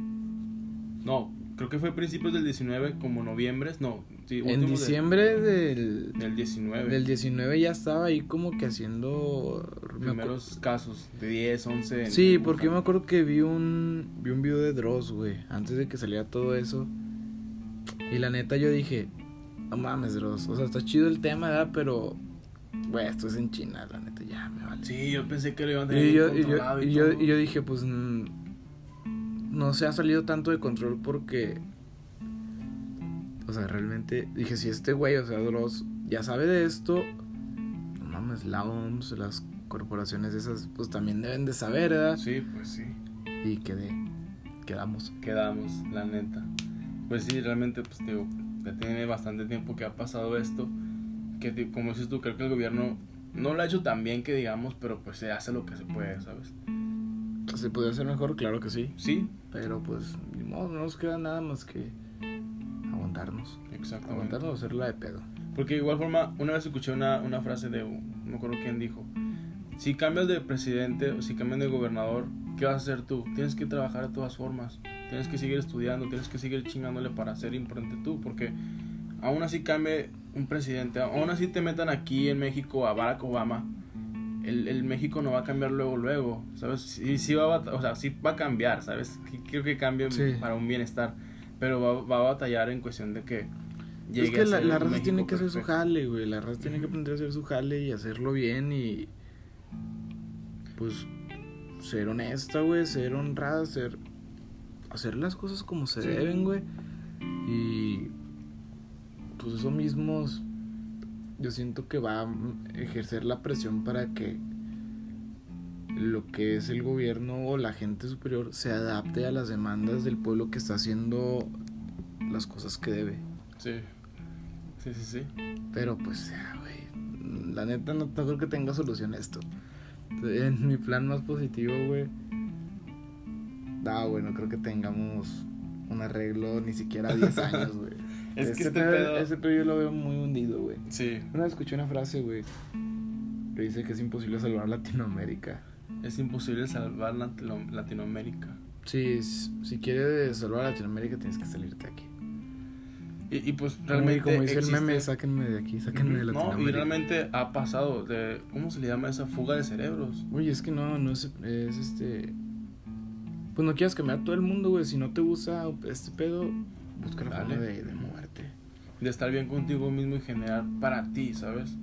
No, creo que fue principios del 19, como noviembre. No, sí, En últimos de- diciembre del, del 19. del 19 ya estaba ahí como que haciendo... primeros casos de 10, 11. en- Sí, en porque yo me acuerdo que vi un, vi un video de Dross, güey, antes de que saliera todo eso. Y la neta yo dije, no mames, Dross, o sea, está chido el tema, ¿verdad? Pero, güey, esto es en China, la neta, ya me vale. Sí, yo pensé que lo iban a tener Y yo, y, yo, y yo, y yo dije, pues, mm, no se ha salido tanto de control porque, o sea, realmente, dije, si este güey, o sea, Dross, ya sabe de esto, no mames, la OMS, las corporaciones esas, pues también deben de saber, ¿verdad? Sí, pues sí. Y quedé, quedamos. quedamos, la neta. Pues sí, realmente, pues digo, ya tiene bastante tiempo que ha pasado esto. Que como dices tú, creo que el gobierno no lo ha hecho tan bien que digamos, pero pues se hace lo que se puede, ¿sabes? ¿Se puede hacer mejor? Claro que sí. Sí, Pero pues, ni modo, no nos queda nada más que aguantarnos. exactamente. Aguantarnos o hacerla de pedo. Porque de igual forma, una vez escuché una, una frase de, no me acuerdo quién dijo, si cambias de presidente o si cambias de gobernador, ¿qué vas a hacer tú? Tienes que trabajar de todas formas, tienes que seguir estudiando, tienes que seguir chingándole para ser importante tú, porque aún así cambie un presidente, aún así te metan aquí en México a Barack Obama, el, el México no va a cambiar luego, luego, ¿sabes? Sí, sí va a, o sea, sí va a cambiar, ¿sabes? Creo que cambie Sí. para un bienestar, pero va, va a batallar en cuestión de que... llegue es que a la, la raza México tiene que hacer su perfecto. jale, güey. La raza tiene que aprender a hacer su jale y hacerlo bien y. Pues. Ser honesta, güey. Ser honrada, ser. Hacer las cosas como se Sí. deben, güey. Y. Pues eso mismo. Yo siento que va a ejercer la presión para que. Lo que es el gobierno o la gente superior se adapte a las demandas del pueblo que está haciendo las cosas que debe. Sí. Sí, sí, sí. Pero pues, güey. La neta no, no creo que tenga solución esto. En mi plan más positivo, güey. Güey, no creo que tengamos un arreglo ni siquiera a 10 años, güey. Es que Ese este pedo- pedo- Ese pedo yo lo veo muy hundido, güey. Sí. Una vez escuché una frase, güey. Que dice que es imposible salvar Latinoamérica. Es imposible salvar Latino- Latinoamérica. Sí, si quieres salvar Latinoamérica tienes que salirte aquí. Y, y pues Como- realmente. como dice existe- el meme, sáquenme de aquí, sáquenme de No, Latinoamérica. y realmente ha pasado de. ¿Cómo se le llama esa fuga de cerebros? Oye, es que no, no es, es este. Pues no quieras cambiar a todo el mundo, güey. Si no te gusta este pedo, busca la forma de, de. De estar bien contigo mismo y generar para ti, ¿sabes?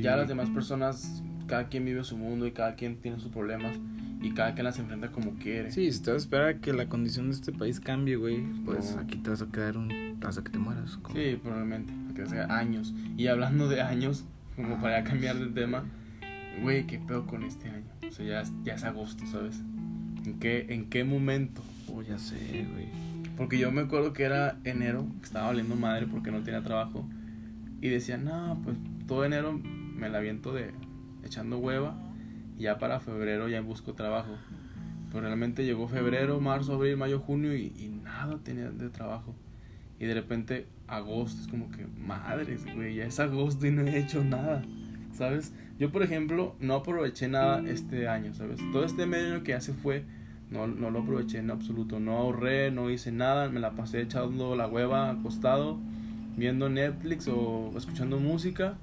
Ya las demás personas, cada quien vive su mundo y cada quien tiene sus problemas y cada quien las enfrenta como quiere. Sí, si te vas a esperar a que la condición de este país cambie, güey, pues No. aquí te vas a quedar un. hasta que te mueras. como- Sí, probablemente, que sea años. Y hablando de años, como para ya cambiar de tema, güey, ¿qué pedo con este año? O sea, ya, es- ya es agosto, ¿sabes? ¿En qué, ¿En qué momento? Oh, ya sé, güey. Porque yo me acuerdo que era enero, estaba valiendo madre porque no tenía trabajo. Y decía, no, pues todo enero me la aviento de echando hueva. Y ya para febrero ya busco trabajo. Pero realmente llegó febrero, marzo, abril, mayo, junio y, y nada tenía de trabajo. Y de repente agosto es como que, madres, güey, ya es agosto y no he hecho nada. ¿Sabes? Yo, por ejemplo, no aproveché nada este año, ¿sabes? Todo este medio que ya se fue, no, no lo aproveché en absoluto. No ahorré, no hice nada, me la pasé echando la hueva acostado, viendo Netflix o escuchando música.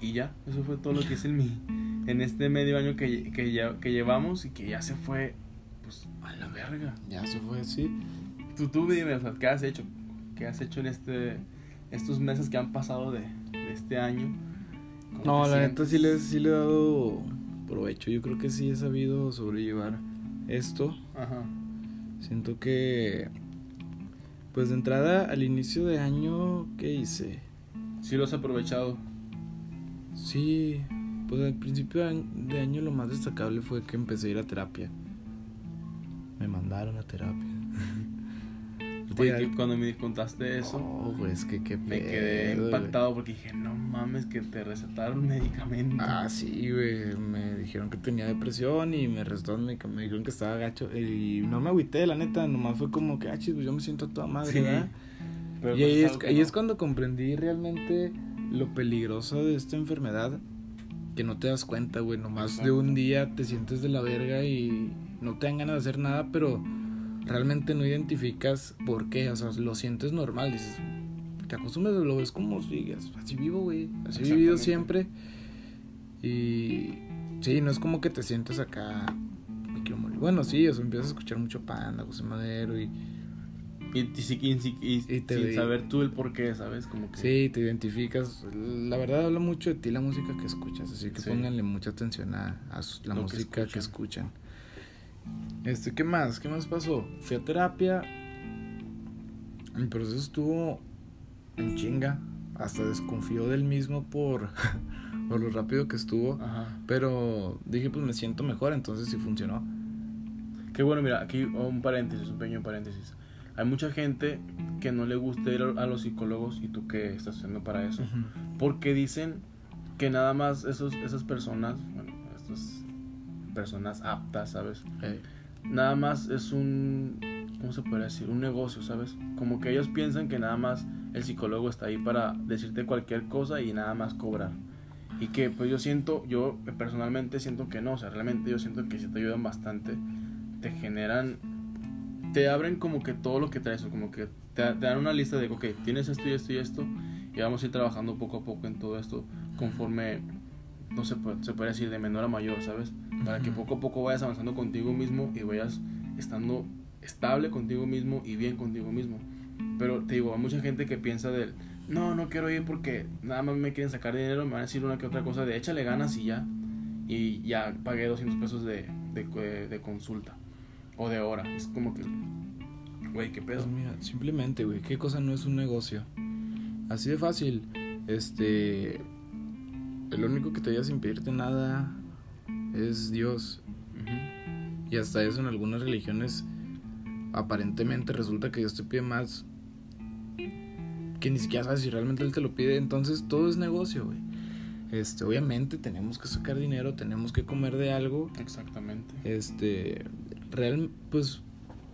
Y ya, eso fue todo lo que hice en mi en este medio año que, que, ya- que llevamos y que ya se fue, pues, a la verga. Ya se fue así. Tú, tú dime, o sea, ¿qué has hecho? ¿Qué has hecho en este estos meses que han pasado de, de este año? ¿Cómo No, la neta sí le, sí le he dado provecho. Yo creo que sí he sabido sobrellevar esto. Ajá. Siento que, pues de entrada al inicio de año, ¿qué hice? Sí lo has aprovechado. Sí, pues al principio de año, de año lo más destacable fue que empecé a ir a terapia. Me mandaron a terapia. Que cuando me contaste eso, No, pues que qué me quedé güey. impactado porque dije, no mames, que te recetaron medicamento. Ah, sí, güey. Me dijeron que tenía depresión y me recetaron me dijeron que estaba gacho. Y no me agüité, la neta. Nomás fue como que, ah, chis, pues yo me siento toda madre, Sí, ¿verdad? Pero Y ahí pues es, ahí no. es cuando comprendí realmente lo peligroso de esta enfermedad. Que no te das cuenta, güey. Nomás de un día te sientes de la verga y no te dan ganas de hacer nada, pero realmente no identificas por qué. O sea, lo sientes normal. Dices, te acostumbras, lo ves como sigues. Así vivo, güey. Así he vivido siempre. Y sí, no es como que te sientes acá. Me quiero morir. Bueno, sí, o sea, empiezas a escuchar mucho Panda, José Madero y. Y, y, sí- y sí- y- Y te sin saber tú el por qué, ¿sabes? Como que... Sí, te identificas. La verdad habla mucho de ti la música que escuchas, así que Sí. pónganle mucha atención a, la Lo que música que escuchan. Este, ¿qué más? ¿Qué más pasó? Fui a terapia. Mi proceso estuvo en chinga. Hasta desconfió del mismo por, por lo rápido que estuvo. Ajá. Pero dije, pues me siento mejor, entonces sí funcionó. Qué bueno, mira, aquí un paréntesis, un pequeño paréntesis. Hay mucha gente que no le gusta ir a los psicólogos y tú qué estás haciendo para eso. Porque dicen que nada más esos, esas personas, bueno, personas aptas, ¿sabes? Nada más es un, ¿cómo se puede decir? Un negocio, ¿sabes? Como que ellos piensan que nada más el psicólogo está ahí para decirte cualquier cosa y nada más cobrar. Y que pues yo siento, yo personalmente siento que no, o sea, realmente yo siento que sí te ayudan bastante, te generan, te abren como que todo lo que traes, o como que te, te dan una lista de, ok, tienes esto y esto y esto, y vamos a ir trabajando poco a poco en todo esto, conforme, no se puede, se puede decir de menor a mayor, ¿sabes? Para que poco a poco vayas avanzando contigo mismo y vayas estando estable contigo mismo y bien contigo mismo. Pero te digo, hay mucha gente que piensa del, no, no quiero ir porque nada más me quieren sacar dinero, me van a decir una que otra cosa de échale ganas y ya. Y ya pagué 200 pesos de, de, eh, de consulta o de hora. Es como que, güey, qué pedo. Pues mira, simplemente, güey, ¿qué cosa no es un negocio? Así de fácil. Este. El único que te vayas a impedirte nada es Dios. Y hasta eso en algunas religiones aparentemente resulta que Dios te pide más que ni siquiera sabes si realmente Él te lo pide. Entonces todo es negocio, güey. Este, obviamente tenemos que sacar dinero, tenemos que comer de algo. Exactamente. Este, real, pues,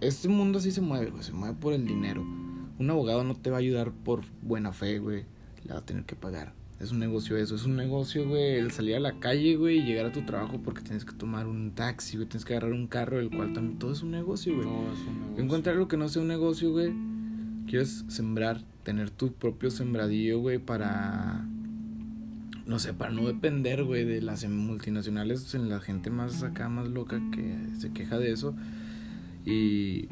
este mundo así se mueve, güey, se mueve por el dinero. Un abogado no te va a ayudar por buena fe, güey, le va a tener que pagar. Es un negocio eso, es un negocio, güey, el salir a la calle, güey, y llegar a tu trabajo porque tienes que tomar un taxi, güey, tienes que agarrar un carro, el cual también, todo es un negocio, güey. Todo es un negocio. Encontrar algo que no sea un negocio, güey, quieres sembrar, tener tu propio sembradío, güey, para no sé, para no depender, güey, de las multinacionales, en la gente más acá, más loca que se queja de eso. Y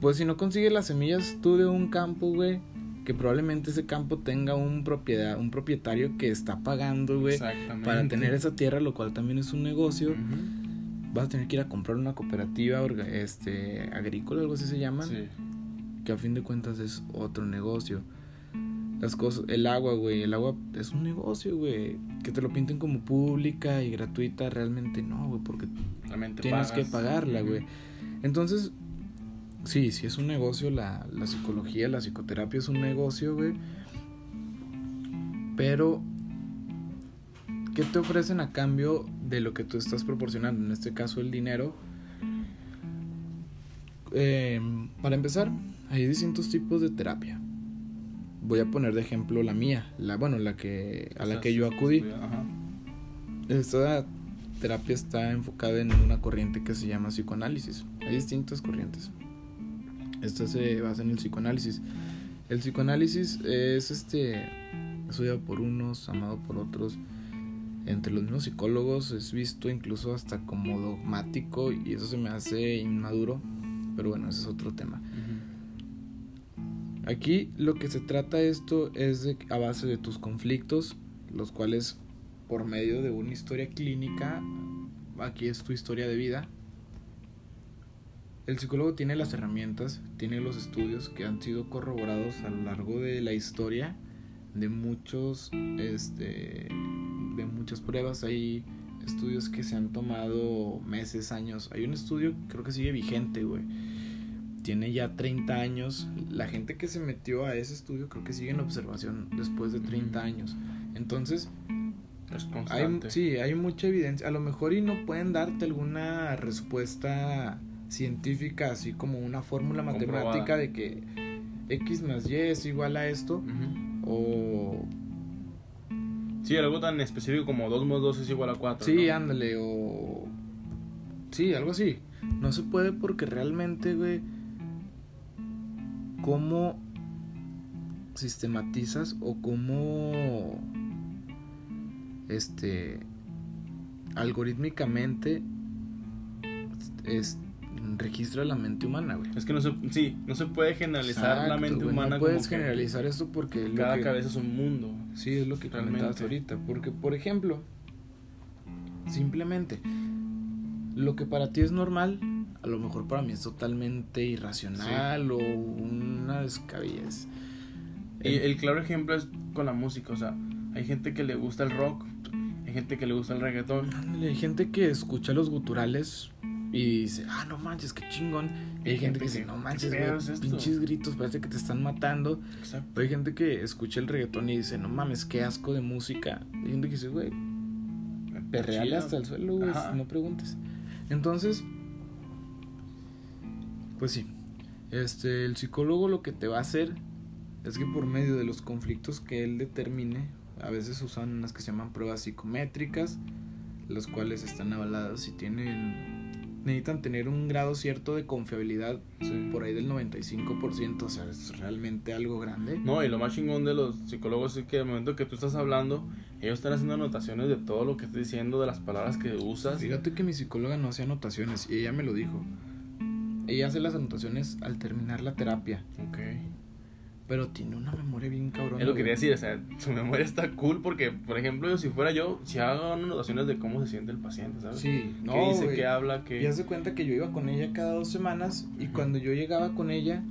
pues si no consigues las semillas tú de un campo, güey, que probablemente ese campo tenga un propiedad, un propietario que está pagando, güey, para tener esa tierra, lo cual también es un negocio. Ujú. Vas a tener que ir a comprar una cooperativa este agrícola, algo así se llaman Sí. que a fin de cuentas es otro negocio. las cosas, el agua, güey, el agua es un negocio, güey, que te lo pinten como pública y gratuita, realmente no, güey, porque Realmente tienes pagas. que pagarla, güey. Entonces, sí, sí es un negocio, la, la psicología, la psicoterapia es un negocio, güey. Pero, ¿qué te ofrecen a cambio de lo que tú estás proporcionando? En este caso, el dinero. Eh, para empezar, hay distintos tipos de terapia. Voy a poner de ejemplo la mía, la bueno, la que a la que yo acudí. Esta terapia está enfocada en una corriente que se llama psicoanálisis. Hay distintas corrientes. Esta se basa en el psicoanálisis. El psicoanálisis es este estudiado por unos, amado por otros. Entre los mismos psicólogos es visto incluso hasta como dogmático y eso se me hace inmaduro. Pero bueno, ese es otro tema. Aquí lo que se trata esto es de, a base de tus conflictos, los cuales por medio de una historia clínica, aquí es tu historia de vida, el psicólogo tiene las herramientas, tiene los estudios que han sido corroborados a lo largo de la historia de muchos, este, de muchas pruebas. Hay estudios que se han tomado meses, años. Hay un estudio que creo que sigue vigente, güey tiene ya 30 años. La gente que se metió a ese estudio creo que sigue en observación después de 30 Ujú. años. Entonces, Es hay, sí, hay mucha evidencia. A lo mejor y no pueden darte alguna respuesta científica, así como una fórmula Comprobada. matemática de que X más Y es igual a esto. O... Sí, algo tan específico como 2 más 2 es igual a 4. Sí, ándale, o... Sí, algo así. No se puede porque realmente, güey, ¿cómo sistematizas o cómo, este, algorítmicamente es, registra la mente humana, güey? Es que no se, sí, no se puede generalizar la mente güey, humana No puedes como generalizar esto porque cada que- cabeza es un mundo. Sí, es lo que comentabas ahorita. Porque, por ejemplo, simplemente, lo que para ti es normal, a lo mejor para mí es totalmente irracional o una descabellez. Y el claro ejemplo es con la música, o sea, hay gente que le gusta el rock, hay gente que le gusta el reggaetón. Hay gente que escucha los guturales y dice, ah, no manches, qué chingón. Y hay gente que dice, no manches, ¿qué güey, pedo es esto?" pinches gritos, parece que te están matando. Exacto. Hay gente que escucha el reggaetón y dice, no mames, qué asco de música. Hay gente que dice, güey, perreale hasta el suelo, güey, no preguntes. Entonces, pues sí, este, el psicólogo lo que te va a hacer es que por medio de los conflictos que él determine, a veces usan unas que se llaman pruebas psicométricas, las cuales están avaladas y tienen, necesitan tener un grado cierto de confiabilidad, Sí. por ahí del 95%, o sea, es realmente algo grande. No, y lo más chingón de los psicólogos es que al momento que tú estás hablando, ellos están haciendo anotaciones de todo lo que estás diciendo, de las palabras que usas. Fíjate que mi psicóloga no hace anotaciones y ella me lo dijo. Ella hace las anotaciones al terminar la terapia, Ok. Pero tiene una memoria bien cabrón. Es lo que quería decir, o sea, su memoria está cool porque, por ejemplo, yo si fuera yo, si hago anotaciones de cómo se siente el paciente, ¿sabes? Sí, no, qué dice, güey. qué habla, Y qué... haz de cuenta que yo iba con ella cada dos semanas y cuando yo llegaba con ella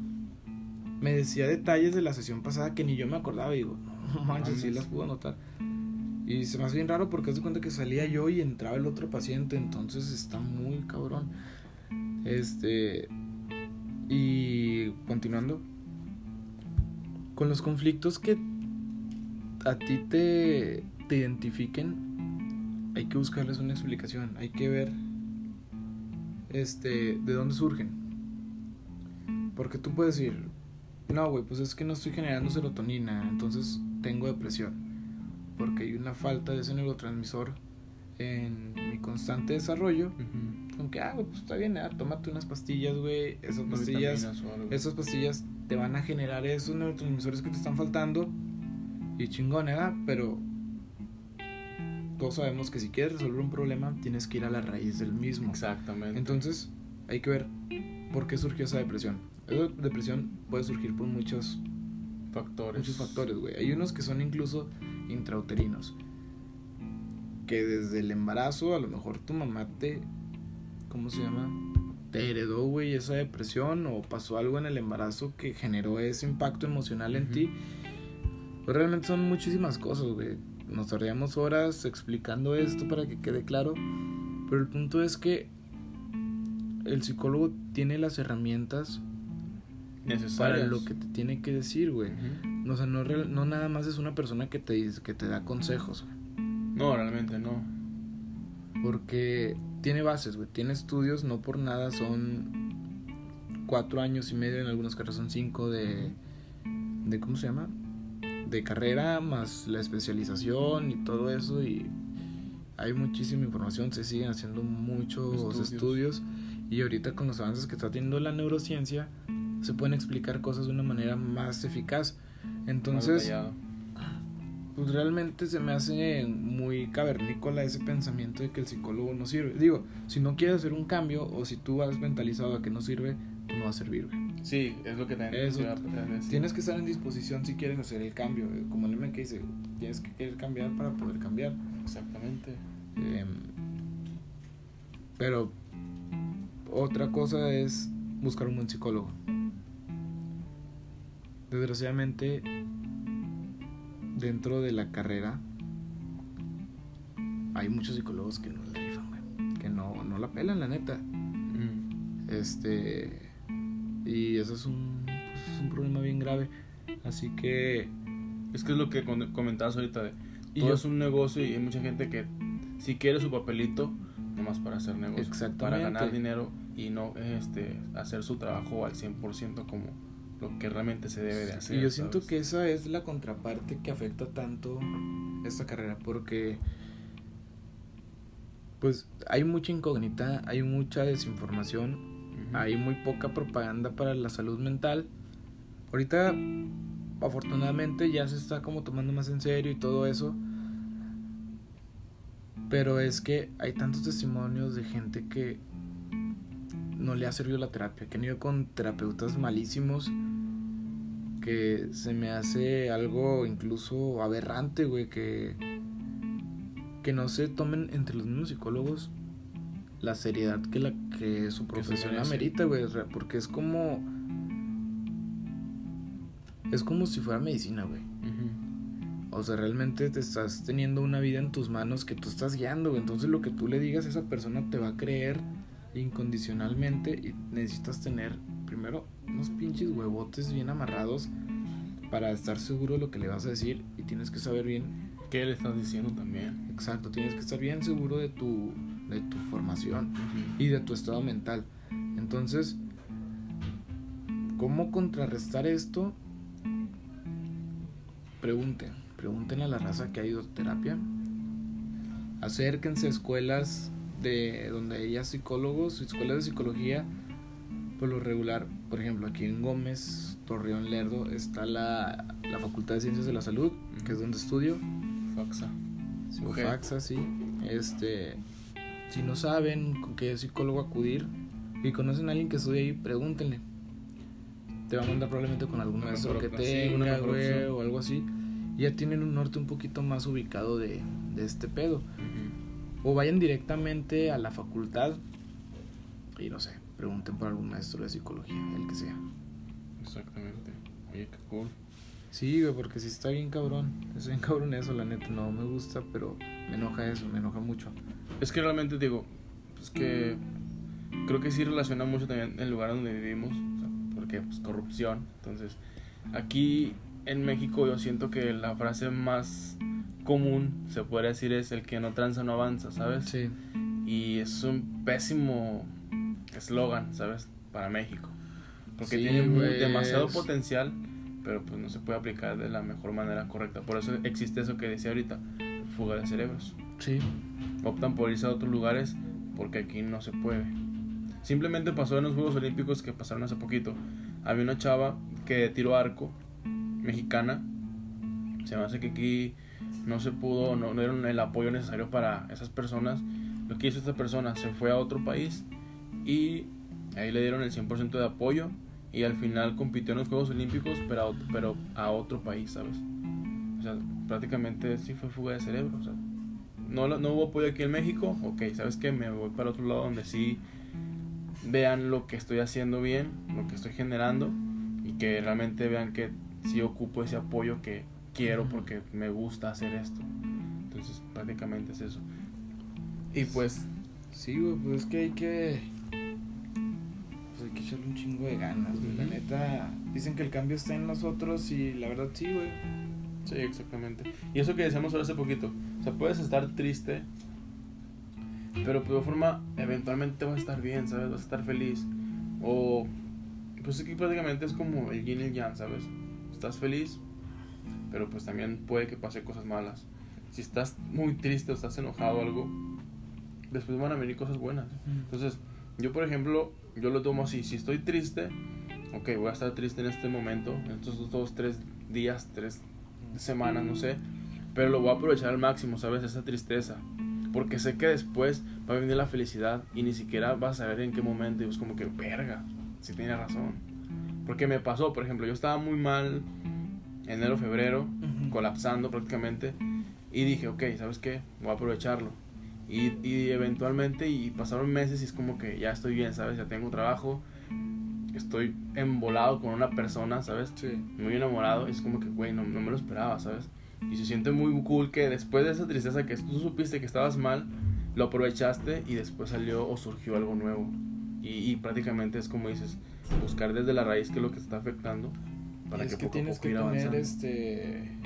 me decía detalles de la sesión pasada que ni yo me acordaba y digo, no manches, sí Mames. las puedo anotar. Y se me hace bien raro porque haz de cuenta que salía yo y entraba el otro paciente, entonces está muy cabrón. Este. Y continuando. Con los conflictos que a ti te, te identifiquen, hay que buscarles una explicación. Hay que ver este, de dónde surgen. Porque tú puedes decir, no, güey, pues es que no estoy generando serotonina, entonces tengo depresión. Porque hay una falta de ese neurotransmisor en mi constante desarrollo. Ujú. Aunque, ah, güey, pues está bien, ah, tómate unas pastillas, güey. Esas pastillas, esas pastillas te van a generar esos neurotransmisores que te están faltando. Y chingón, ¿verdad? Pero todos sabemos que si quieres resolver un problema, tienes que ir a la raíz del mismo. Exactamente. Entonces, hay que ver por qué surgió esa depresión. Esa depresión puede surgir por muchos, factores. muchos factores, güey. Hay unos que son incluso intrauterinos. Que desde el embarazo, a lo mejor tu mamá te. ¿Cómo se llama? Te heredó, güey, esa depresión o pasó algo en el embarazo que generó ese impacto emocional en ti. Pues realmente son muchísimas cosas, güey. Nos tardamos horas explicando esto para que quede claro. Pero el punto es que el psicólogo tiene las herramientas Necesarias. para lo que te tiene que decir, güey. Ujú. O sea, no, real- no nada más es una persona que te, que te da consejos, güey. No, realmente no. Porque tiene bases, güey. Tiene estudios, no por nada son cuatro años y medio, en algunos casos son cinco de, de ¿cómo se llama? De carrera, más la especialización y todo eso. Y hay muchísima información, se siguen haciendo muchos Estudios. estudios. Y ahorita con los avances que está teniendo la neurociencia, se pueden explicar cosas de una manera más eficaz. Entonces. Pues realmente se me hace muy cavernícola ese pensamiento de que el psicólogo no sirve. Digo, si no quieres hacer un cambio o si tú vas mentalizado a que no sirve, pues no va a servir, güey. Sí, es lo que también. Tienes que estar en disposición si quieres hacer el cambio. eh, Como el meme que dice, tienes que querer cambiar para poder cambiar. Exactamente. Em, pero otra cosa es buscar un buen psicólogo. Desgraciadamente, dentro de la carrera, hay muchos psicólogos que no la rifan, güey. Que no, no la pelan, la neta. Mm. Este. Y eso es un, pues, es un problema bien grave. Así que. Es que es lo que comentabas ahorita de Y todo yo- es un negocio y hay mucha gente que si quiere su papelito nomás para hacer negocio, para ganar dinero y no este hacer su trabajo al 100% como lo que realmente se debe de hacer. Y yo siento ¿sabes? que esa es la contraparte que afecta tanto esta carrera porque pues hay mucha incógnita, hay mucha desinformación, hay muy poca propaganda para la salud mental. Ahorita afortunadamente ya se está como tomando más en serio y todo eso. Pero es que hay tantos testimonios de gente que no le ha servido la terapia, que han ido con terapeutas malísimos, que se me hace algo incluso aberrante, güey, que, que no se tomen entre los mismos psicólogos la seriedad que la que su profesión amerita, güey, porque es como es como si fuera medicina, güey. O sea, realmente te estás teniendo una vida en tus manos que tú estás guiando, güey. Entonces lo que tú le digas a esa persona te va a creer incondicionalmente y necesitas tener primero unos pinches huevotes bien amarrados para estar seguro de lo que le vas a decir y tienes que saber bien, ¿Qué le estás diciendo también? exacto, tienes que estar bien seguro de tu, de tu formación y de tu estado mental. Entonces, ¿cómo contrarrestar esto? Pregunten, pregunten a la raza que ha ido a terapia. Acérquense a escuelas de donde haya psicólogos, escuelas de psicología. Por lo regular, por ejemplo, aquí en Gómez, Torreón Lerdo, está la, la Facultad de Ciencias de la Salud, que es donde estudio. Faxa. O Ok. faxa, sí. Este, si no saben con qué psicólogo acudir y conocen a alguien que estudia ahí, pregúntenle. Te va a mandar probablemente con algún maestro que sí, tenga, güey, o algo así. Y ya tienen un norte un poquito más ubicado de, de este pedo. Ujú. O vayan directamente a la facultad y no sé, pregunten por algún maestro de psicología, el que sea. Exactamente. Oye, qué cool. Sí, güey, porque si está bien cabrón. Es bien cabrón eso, la neta. No me gusta, pero me enoja eso, me enoja mucho. Es que realmente digo, es que creo que sí relaciona mucho también el lugar donde vivimos, o sea, porque pues corrupción. Entonces, aquí en México yo siento que la frase más común, se podría decir, es el que no tranza no avanza, ¿sabes? Sí, Y es un pésimo eslogan, ¿sabes? Para México. Porque Sí, tiene güey, demasiado potencial, pero pues no se puede aplicar de la mejor manera correcta. Por eso existe eso que decía ahorita, fuga de cerebros. sí. Optan por irse a otros lugares porque aquí no se puede. Simplemente pasó en los Juegos Olímpicos que pasaron hace poquito. Había una chava que tiró arco, mexicana. Se me hace que aquí no se pudo, no, dieron el apoyo necesario para esas personas. Lo que hizo esta persona, se fue a otro país y ahí le dieron el 100% de apoyo y al final compitió en los Juegos Olímpicos, pero a, otro- pero a otro país, ¿sabes? O sea, prácticamente sí fue fuga de cerebro. O sea, no, no hubo apoyo aquí en México, ok, ¿sabes qué? Me voy para otro lado donde sí vean lo que estoy haciendo bien, lo que estoy generando y que realmente vean que sí ocupo ese apoyo que quiero porque me gusta hacer esto. Entonces, prácticamente es eso. Y pues... Sí, güey, pues es que hay que... Pues hay que echarle un chingo de ganas, güey. La neta, dicen que el cambio está en nosotros y la verdad sí, güey. Sí, exactamente. Y eso que decíamos ahora hace poquito. O sea, puedes estar triste, pero de todas forma, eventualmente vas a estar bien, ¿sabes? Vas a estar feliz. O, pues aquí prácticamente es como el yin y el yang, ¿sabes? Estás feliz, pero pues también puede que pase cosas malas. Si estás muy triste o estás enojado o algo, después van a venir cosas buenas. Entonces, yo por ejemplo, yo lo tomo así. Si estoy triste, ok, voy a estar triste en este momento, en estos dos, tres días, tres semanas, no sé. Pero lo voy a aprovechar al máximo, ¿sabes? Esa tristeza. Porque sé que después va a venir la felicidad y ni siquiera vas a saber en qué momento. Y es como que, verga, si tiene razón. Porque me pasó, por ejemplo, yo estaba muy mal enero, febrero, colapsando prácticamente. Y dije, ok, ¿sabes qué? Voy a aprovecharlo. Y, y eventualmente, y pasaron meses y es como que ya estoy bien, ¿sabes? Ya tengo trabajo. Estoy embolado con una persona, ¿sabes? Sí. Muy enamorado. Y es como que, güey, no, no me lo esperaba, ¿sabes? Y se siente muy cool que después de esa tristeza que tú supiste que estabas mal, lo aprovechaste y después salió o surgió algo nuevo. Y, y prácticamente es como dices, buscar desde la raíz qué es lo que te está afectando para Y es que, poco tienes poco que tener este.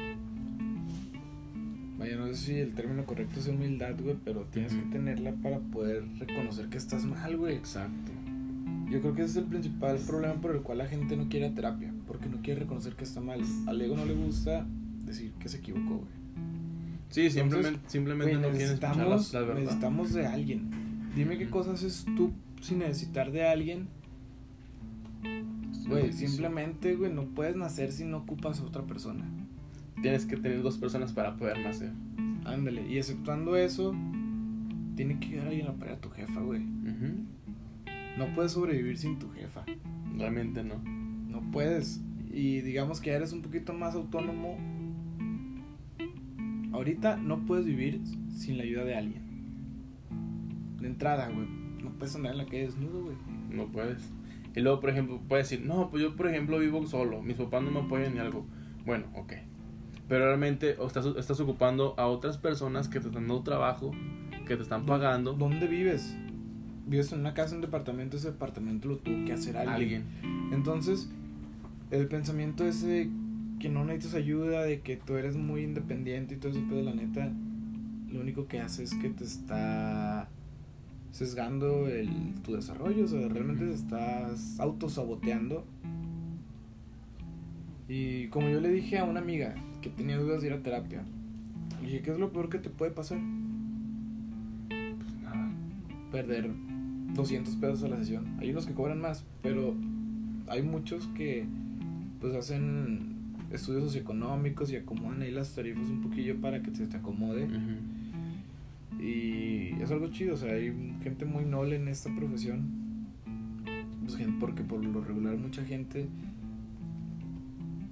Vaya, no sé si el término correcto es humildad, güey, pero tienes que tenerla para poder reconocer que estás mal, güey. Exacto. Yo creo que ese es el principal problema por el cual la gente no quiere a terapia, porque no quiere reconocer que está mal. Al ego no le gusta decir que se equivocó, güey. Sí, simplemente, simplemente Güey, no quieren escuchar la, necesitamos, la verdad. necesitamos de alguien. Dime qué cosas haces tú sin necesitar de alguien. Güey, simplemente, güey, no puedes nacer si no ocupas a otra persona. Tienes que tener dos personas para poder nacer. Ándale, y exceptuando eso, tiene que quedar alguien a pared a tu jefa, güey. No puedes sobrevivir sin tu jefa. Realmente no. No puedes. Y digamos que ya eres un poquito más autónomo. Ahorita no puedes vivir sin la ayuda de alguien. De entrada, güey. No puedes andar en la calle desnudo, güey. No puedes. Y luego, por ejemplo, puedes decir, no, pues yo, por ejemplo, vivo solo. Mis papás no me apoyan ni algo. Bueno, ok. Pero realmente estás, estás ocupando a otras personas que te están dando trabajo, que te están pagando. ¿Dónde vives? Vives en una casa, en un departamento, ese departamento lo tuvo que hacer alguien. Alguien. Entonces, el pensamiento ese de que no necesitas ayuda, de que tú eres muy independiente y todo eso, pero la neta, lo único que hace es que te está sesgando el, tu desarrollo, o sea, realmente te estás autosaboteando. Y como yo le dije a una amiga que tenía dudas de ir a terapia, le dije, ¿qué es lo peor que te puede pasar? Pues nada. perder 200 pesos a la sesión. Hay unos que cobran más, pero hay muchos que pues hacen estudios socioeconómicos y acomodan ahí las tarifas un poquillo para que se te acomode. Ujú. Y es algo chido, o sea, hay gente muy noble en esta profesión. Pues, porque por lo regular mucha gente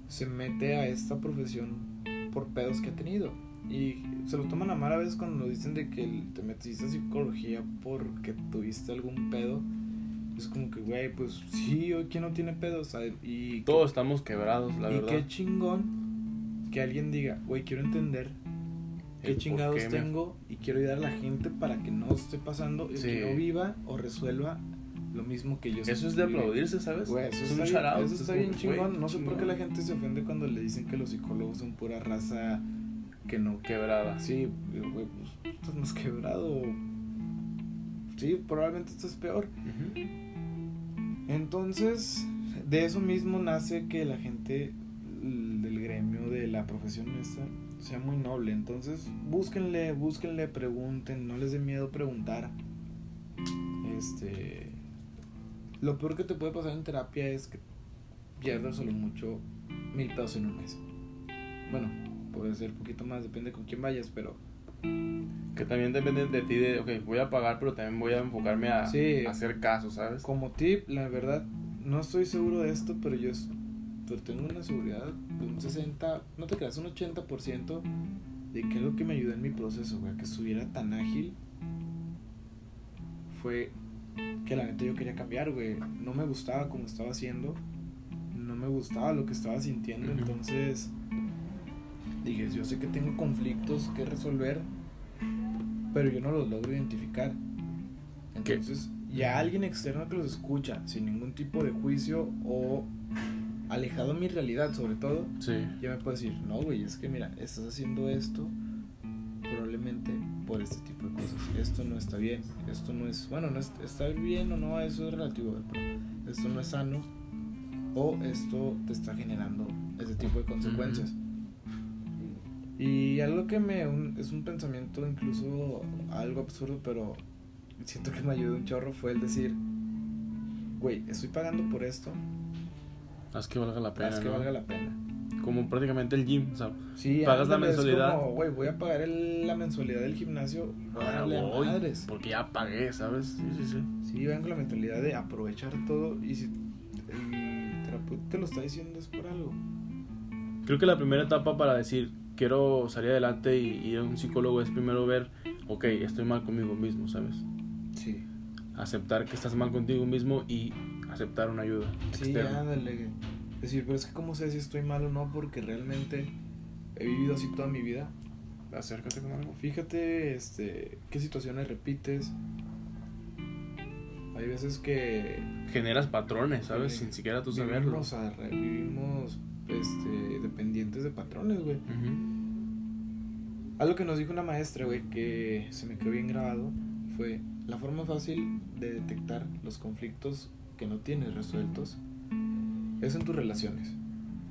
se mete a esta profesión por pedos que ha tenido. Y se lo toman a mal a veces cuando dicen de que te metiste a psicología porque tuviste algún pedo. Es como que, güey, pues sí, hoy quién no tiene pedos. Y Todos estamos quebrados, la y verdad. qué chingón que alguien diga, güey, quiero entender qué chingados qué me- tengo y quiero ayudar a la gente para que no esté pasando y Sí. que no viva o resuelva lo mismo que yo Eso es de aplaudirse, ¿sabes? Eso es está un bien, eso es está bien chingón. No sé por qué la gente se ofende cuando le dicen que los psicólogos son pura raza que no. Quebrada. Sí, güey, pues estás más quebrado. Sí, probablemente estás peor. Entonces, de eso mismo nace que la gente del gremio, de la profesión esta, sea muy noble. Entonces, búsquenle, búsquenle, pregunten, no les dé miedo preguntar. Este. Lo peor que te puede pasar en terapia es que pierdas solo mucho mil pesos en un mes. Bueno, puede ser un poquito más, depende con quién vayas, pero Que también depende de ti de, ok, voy a pagar, pero también voy a enfocarme a, Sí. a hacer caso, ¿sabes? Como tip, la verdad, no estoy seguro de esto, pero yo es- pero tengo una seguridad de un 60, no te creas, un 80% de que algo que me ayudó en mi proceso, güey, que estuviera tan ágil, fue que la neta yo quería cambiar, güey. No me gustaba como estaba haciendo, no me gustaba lo que estaba sintiendo, entonces dije, yo sé que tengo conflictos que resolver, pero yo no los logro identificar. Entonces, ya alguien externo que los escucha, sin ningún tipo de juicio o alejado mi realidad, sobre todo, ya me puede decir, no, güey, es que mira, estás haciendo esto probablemente por este tipo de cosas. Esto no está bien, esto no es, bueno, no está bien o no, eso es relativo, pero esto no es sano o esto te está generando ese tipo de consecuencias. Y algo que me es un pensamiento incluso algo absurdo, pero siento que me ayudó un chorro fue el decir, güey, estoy pagando por esto. Haz que valga la pena. Haz que valga la pena. Como prácticamente el gym, o sea, pagas la mensualidad. Como, güey, voy a pagar la mensualidad del gimnasio. Ah, madres. Porque ya pagué, ¿sabes? Sí, sí, sí. Sí, van con la mentalidad de aprovechar todo y si el terapeuta te lo está diciendo es por algo. Creo que la primera etapa para decir quiero salir adelante y ir a un psicólogo es primero ver, ok, estoy mal conmigo mismo, ¿sabes? Sí. Aceptar que estás mal contigo mismo y aceptar una ayuda. Sí, ándale. Decir, pero es que cómo sé si estoy mal o no porque realmente he vivido así toda mi vida. Acércate con algo. Fíjate, este, qué situaciones repites. Hay veces que generas patrones, ¿sabes? Sin siquiera tú saberlo. Vivimos, este, dependientes de patrones, güey. Algo que nos dijo una maestra, güey, que se me quedó bien grabado, fue la forma fácil de detectar los conflictos que no tienes resueltos es en tus relaciones.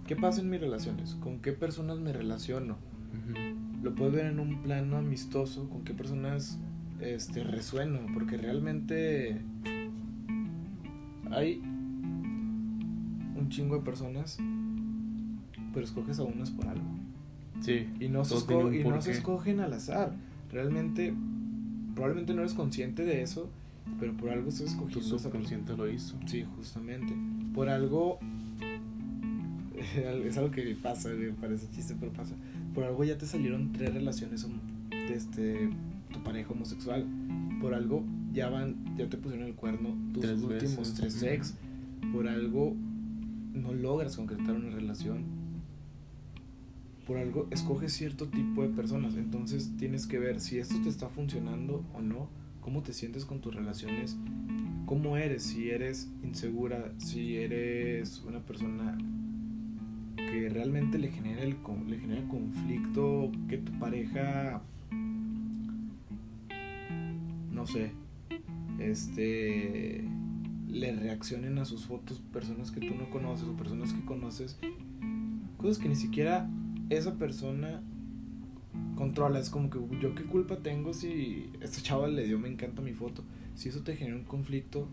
¿Qué pasa en mis relaciones? ¿Con qué personas me relaciono? Lo puedes ver en un plano amistoso, con qué personas este, resueno, porque realmente hay un chingo de personas, pero escoges a unas por algo. Sí. Y no, se, y no se escogen al azar. Realmente, probablemente no eres consciente de eso, pero por algo estás escogiendo. Tu subconsciente lo hizo. Sí, justamente. Por algo. es algo que pasa, me parece chiste, pero pasa. Por algo ya te salieron tres relaciones de este, tu pareja homosexual. Por algo ya van, ya te pusieron el cuerno tus últimos tres ex. Por algo no logras concretar una relación. Por algo escoges cierto tipo de personas. Entonces tienes que ver si esto te está funcionando o no cómo te sientes con tus relaciones, cómo eres, si eres insegura, si eres una persona que realmente le genera el le genera conflicto que tu pareja no sé, este le reaccionen a sus fotos personas que tú no conoces o personas que conoces, cosas que ni siquiera esa persona controla. Es como que yo qué culpa tengo si este chaval le dio me encanta mi foto. Si eso te genera un conflicto,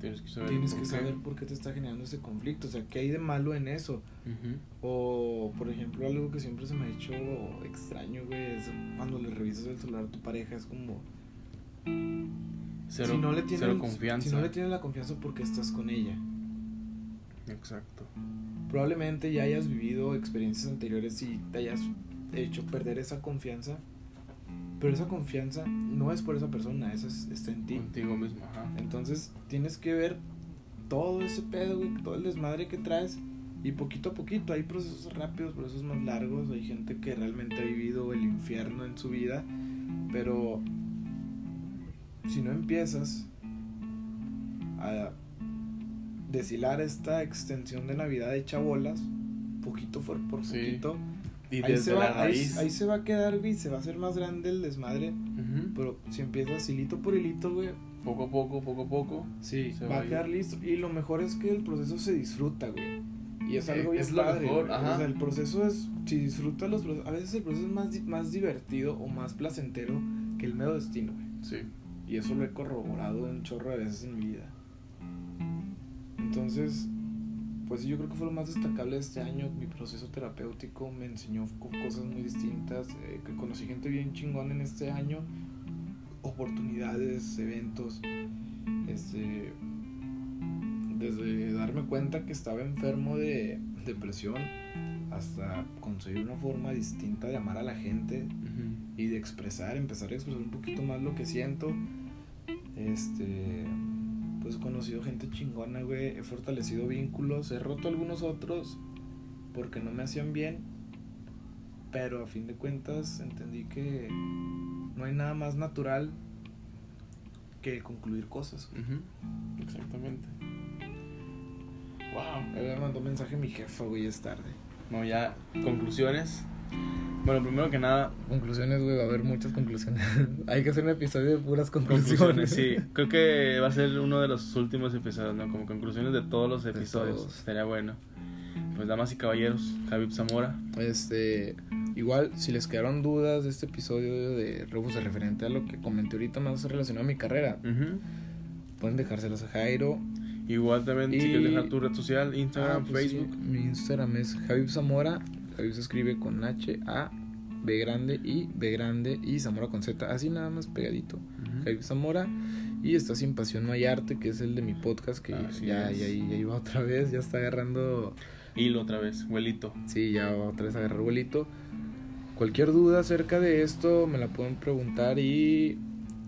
tienes que saber, tienes por, que qué. saber por qué te está generando ese conflicto. O sea, ¿qué hay de malo en eso? O, por ejemplo, algo que siempre se me ha hecho extraño, güey, es cuando le revisas el celular a tu pareja, es como... Cero, si no le tienes, confianza. Si no le tienes la confianza porque estás con ella. Exacto. Probablemente ya hayas vivido experiencias anteriores y te hayas hecho perder esa confianza. Pero esa confianza no es por esa persona, esa está en ti. Contigo mismo, ajá. Entonces tienes que ver todo ese pedo, güey, todo el desmadre que traes. Y poquito a poquito, hay procesos rápidos, procesos más largos. Hay gente que realmente ha vivido el infierno en su vida. Pero si no empiezas a deshilar esta extensión de Navidad de bolas, poquito por, por poquito, ahí, se va, ahí, se va a quedar, güey, se va a hacer más grande el desmadre. Pero si empiezas hilito por hilito, güey. Poco a poco, poco a poco. Sí, se va, a quedar listo. Y lo mejor es que el proceso se disfruta, güey. Y es algo bien es padre. Lo mejor, O sea, el proceso es, si disfrutas los procesos, a veces el proceso es más, más divertido o más placentero que el medio destino, güey. Sí. Y eso lo he corroborado un chorro de veces en mi vida. Entonces, pues yo creo que fue lo más destacable de este año. Mi proceso terapéutico me enseñó cosas muy distintas. Eh, que conocí gente bien chingón en este año. Oportunidades, eventos. Este, desde darme cuenta que estaba enfermo de depresión hasta conseguir una forma distinta de amar a la gente y de expresar, empezar a expresar un poquito más lo que siento. Este pues he conocido gente chingona, güey. He fortalecido vínculos. He roto algunos otros porque no me hacían bien. Pero a fin de cuentas entendí que no hay nada más natural que concluir cosas. Exactamente. Wow. Me mandó mensaje mi jefa, güey, es tarde. Bueno, ya, conclusiones. Bueno, primero que nada, Conclusiones, güey, va a haber muchas conclusiones. Hay que hacer un episodio de puras conclusiones. conclusiones, sí. Creo que va a ser uno de los últimos episodios, ¿no? Como conclusiones de todos los episodios. Estaría bueno. Pues damas y caballeros, Javi Zamora. Este, igual, si les quedaron dudas de este episodio de Rebus de referente a lo que comenté ahorita más relacionado a mi carrera, pueden dejárselas a Jairo. Igual también, si Y- quieres dejar tu red social, Instagram, Ah, pues Facebook. sí, Mi Instagram es Javib Zamora. Javib se escribe con H, A, B grande y B grande y Zamora con Z. Así nada más pegadito. Ujú. Javib Zamora. Y está Sin Pasión No Hay Arte, que es el de mi podcast, que Así ya, ya, ya iba otra vez, ya está agarrando Hilo otra vez, huelito. Sí, ya otra vez agarrar vuelito. Cualquier duda acerca de esto me la pueden preguntar y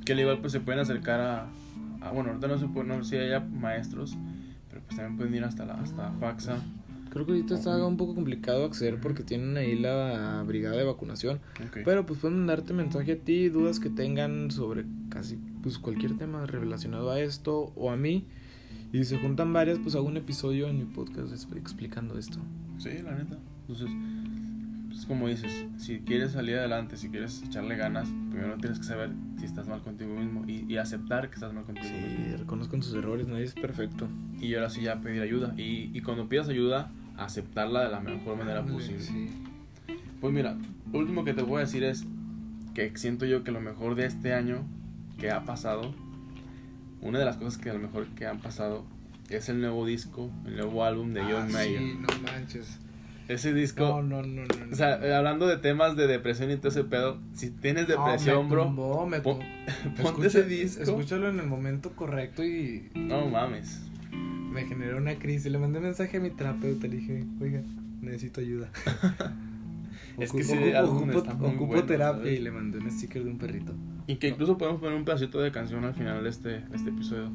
Que al igual pues se pueden acercar a, a- bueno, ahorita no se puede, no sé si haya maestros, pero pues también pueden ir hasta la hasta Faxa. Creo que ahorita está un poco complicado acceder porque tienen ahí la brigada de vacunación. Pero pues pueden mandarte mensaje a ti, dudas que tengan sobre casi pues cualquier tema relacionado a esto o a mí. Y si se juntan varias, pues hago un episodio en mi podcast explicando esto. Sí, la neta. Entonces, pues como dices, si quieres salir adelante, si quieres echarle ganas, primero tienes que saber si estás mal contigo mismo y, y aceptar que estás mal contigo mismo. Sí, reconozcan sus errores, nadie es perfecto. Y ahora sí ya pedir ayuda. Y, y cuando pidas ayuda, aceptarla de la mejor manera posible. sí. Pues mira, lo último que te voy a decir es que siento yo que lo mejor de este año que ha pasado, una de las cosas que a lo mejor que han pasado es el nuevo disco, el nuevo álbum de John Ah, Mayer. sí, no manches. Ese disco, No, no, no, no. o sea, hablando de temas de depresión y todo ese pedo, si tienes depresión, No, me bro, tumbó, me pon- tumbó. ponte ese disco. Escúchalo en el momento correcto y No mames. Me generó una crisis. Le mandé mensaje a mi terapeuta. Le dije, oiga, necesito ayuda. Es que Ocupo- ocupo- álbum ocupo- ocupo bueno, terapia ¿sabes? y le mandé un sticker de un perrito. Y que incluso podemos poner un pedacito de canción al final de este, este episodio.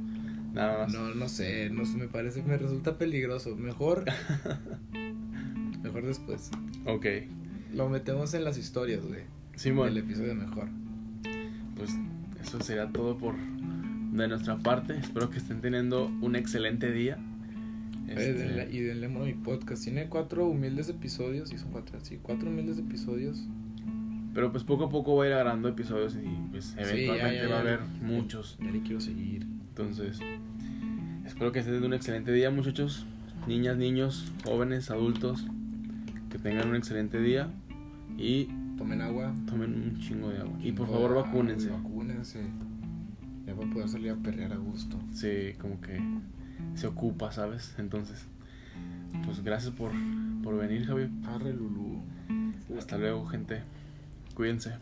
Nada más. No, no sé, no sé, me parece, me resulta peligroso. Mejor, mejor después. Ok. Lo metemos en las historias, güey. Simón. El episodio mejor. pues eso sería todo por de nuestra parte. Espero que estén teniendo un excelente día. Eh, Este, denle- y denle a mi podcast. Tiene cuatro humildes episodios. Y son cuatro, sí, cuatro humildes episodios. pero pues poco a poco voy a ir agarrando episodios y pues ya, eventualmente ya, va a ya. haber muchos. Ya le quiero seguir. Entonces, espero que estén teniendo un excelente día, muchachos. Niñas, niños, jóvenes, adultos. Que tengan un excelente día y Tomen agua. tomen un chingo de agua. Y por Chingo favor, agua, vacúnense. Vacúnense ya para poder salir a perrear a gusto. Sí, como que se ocupa, ¿sabes? Entonces, pues gracias por, por venir, Javier. Arre, Lulú. Hasta luego, gente. Cuídense.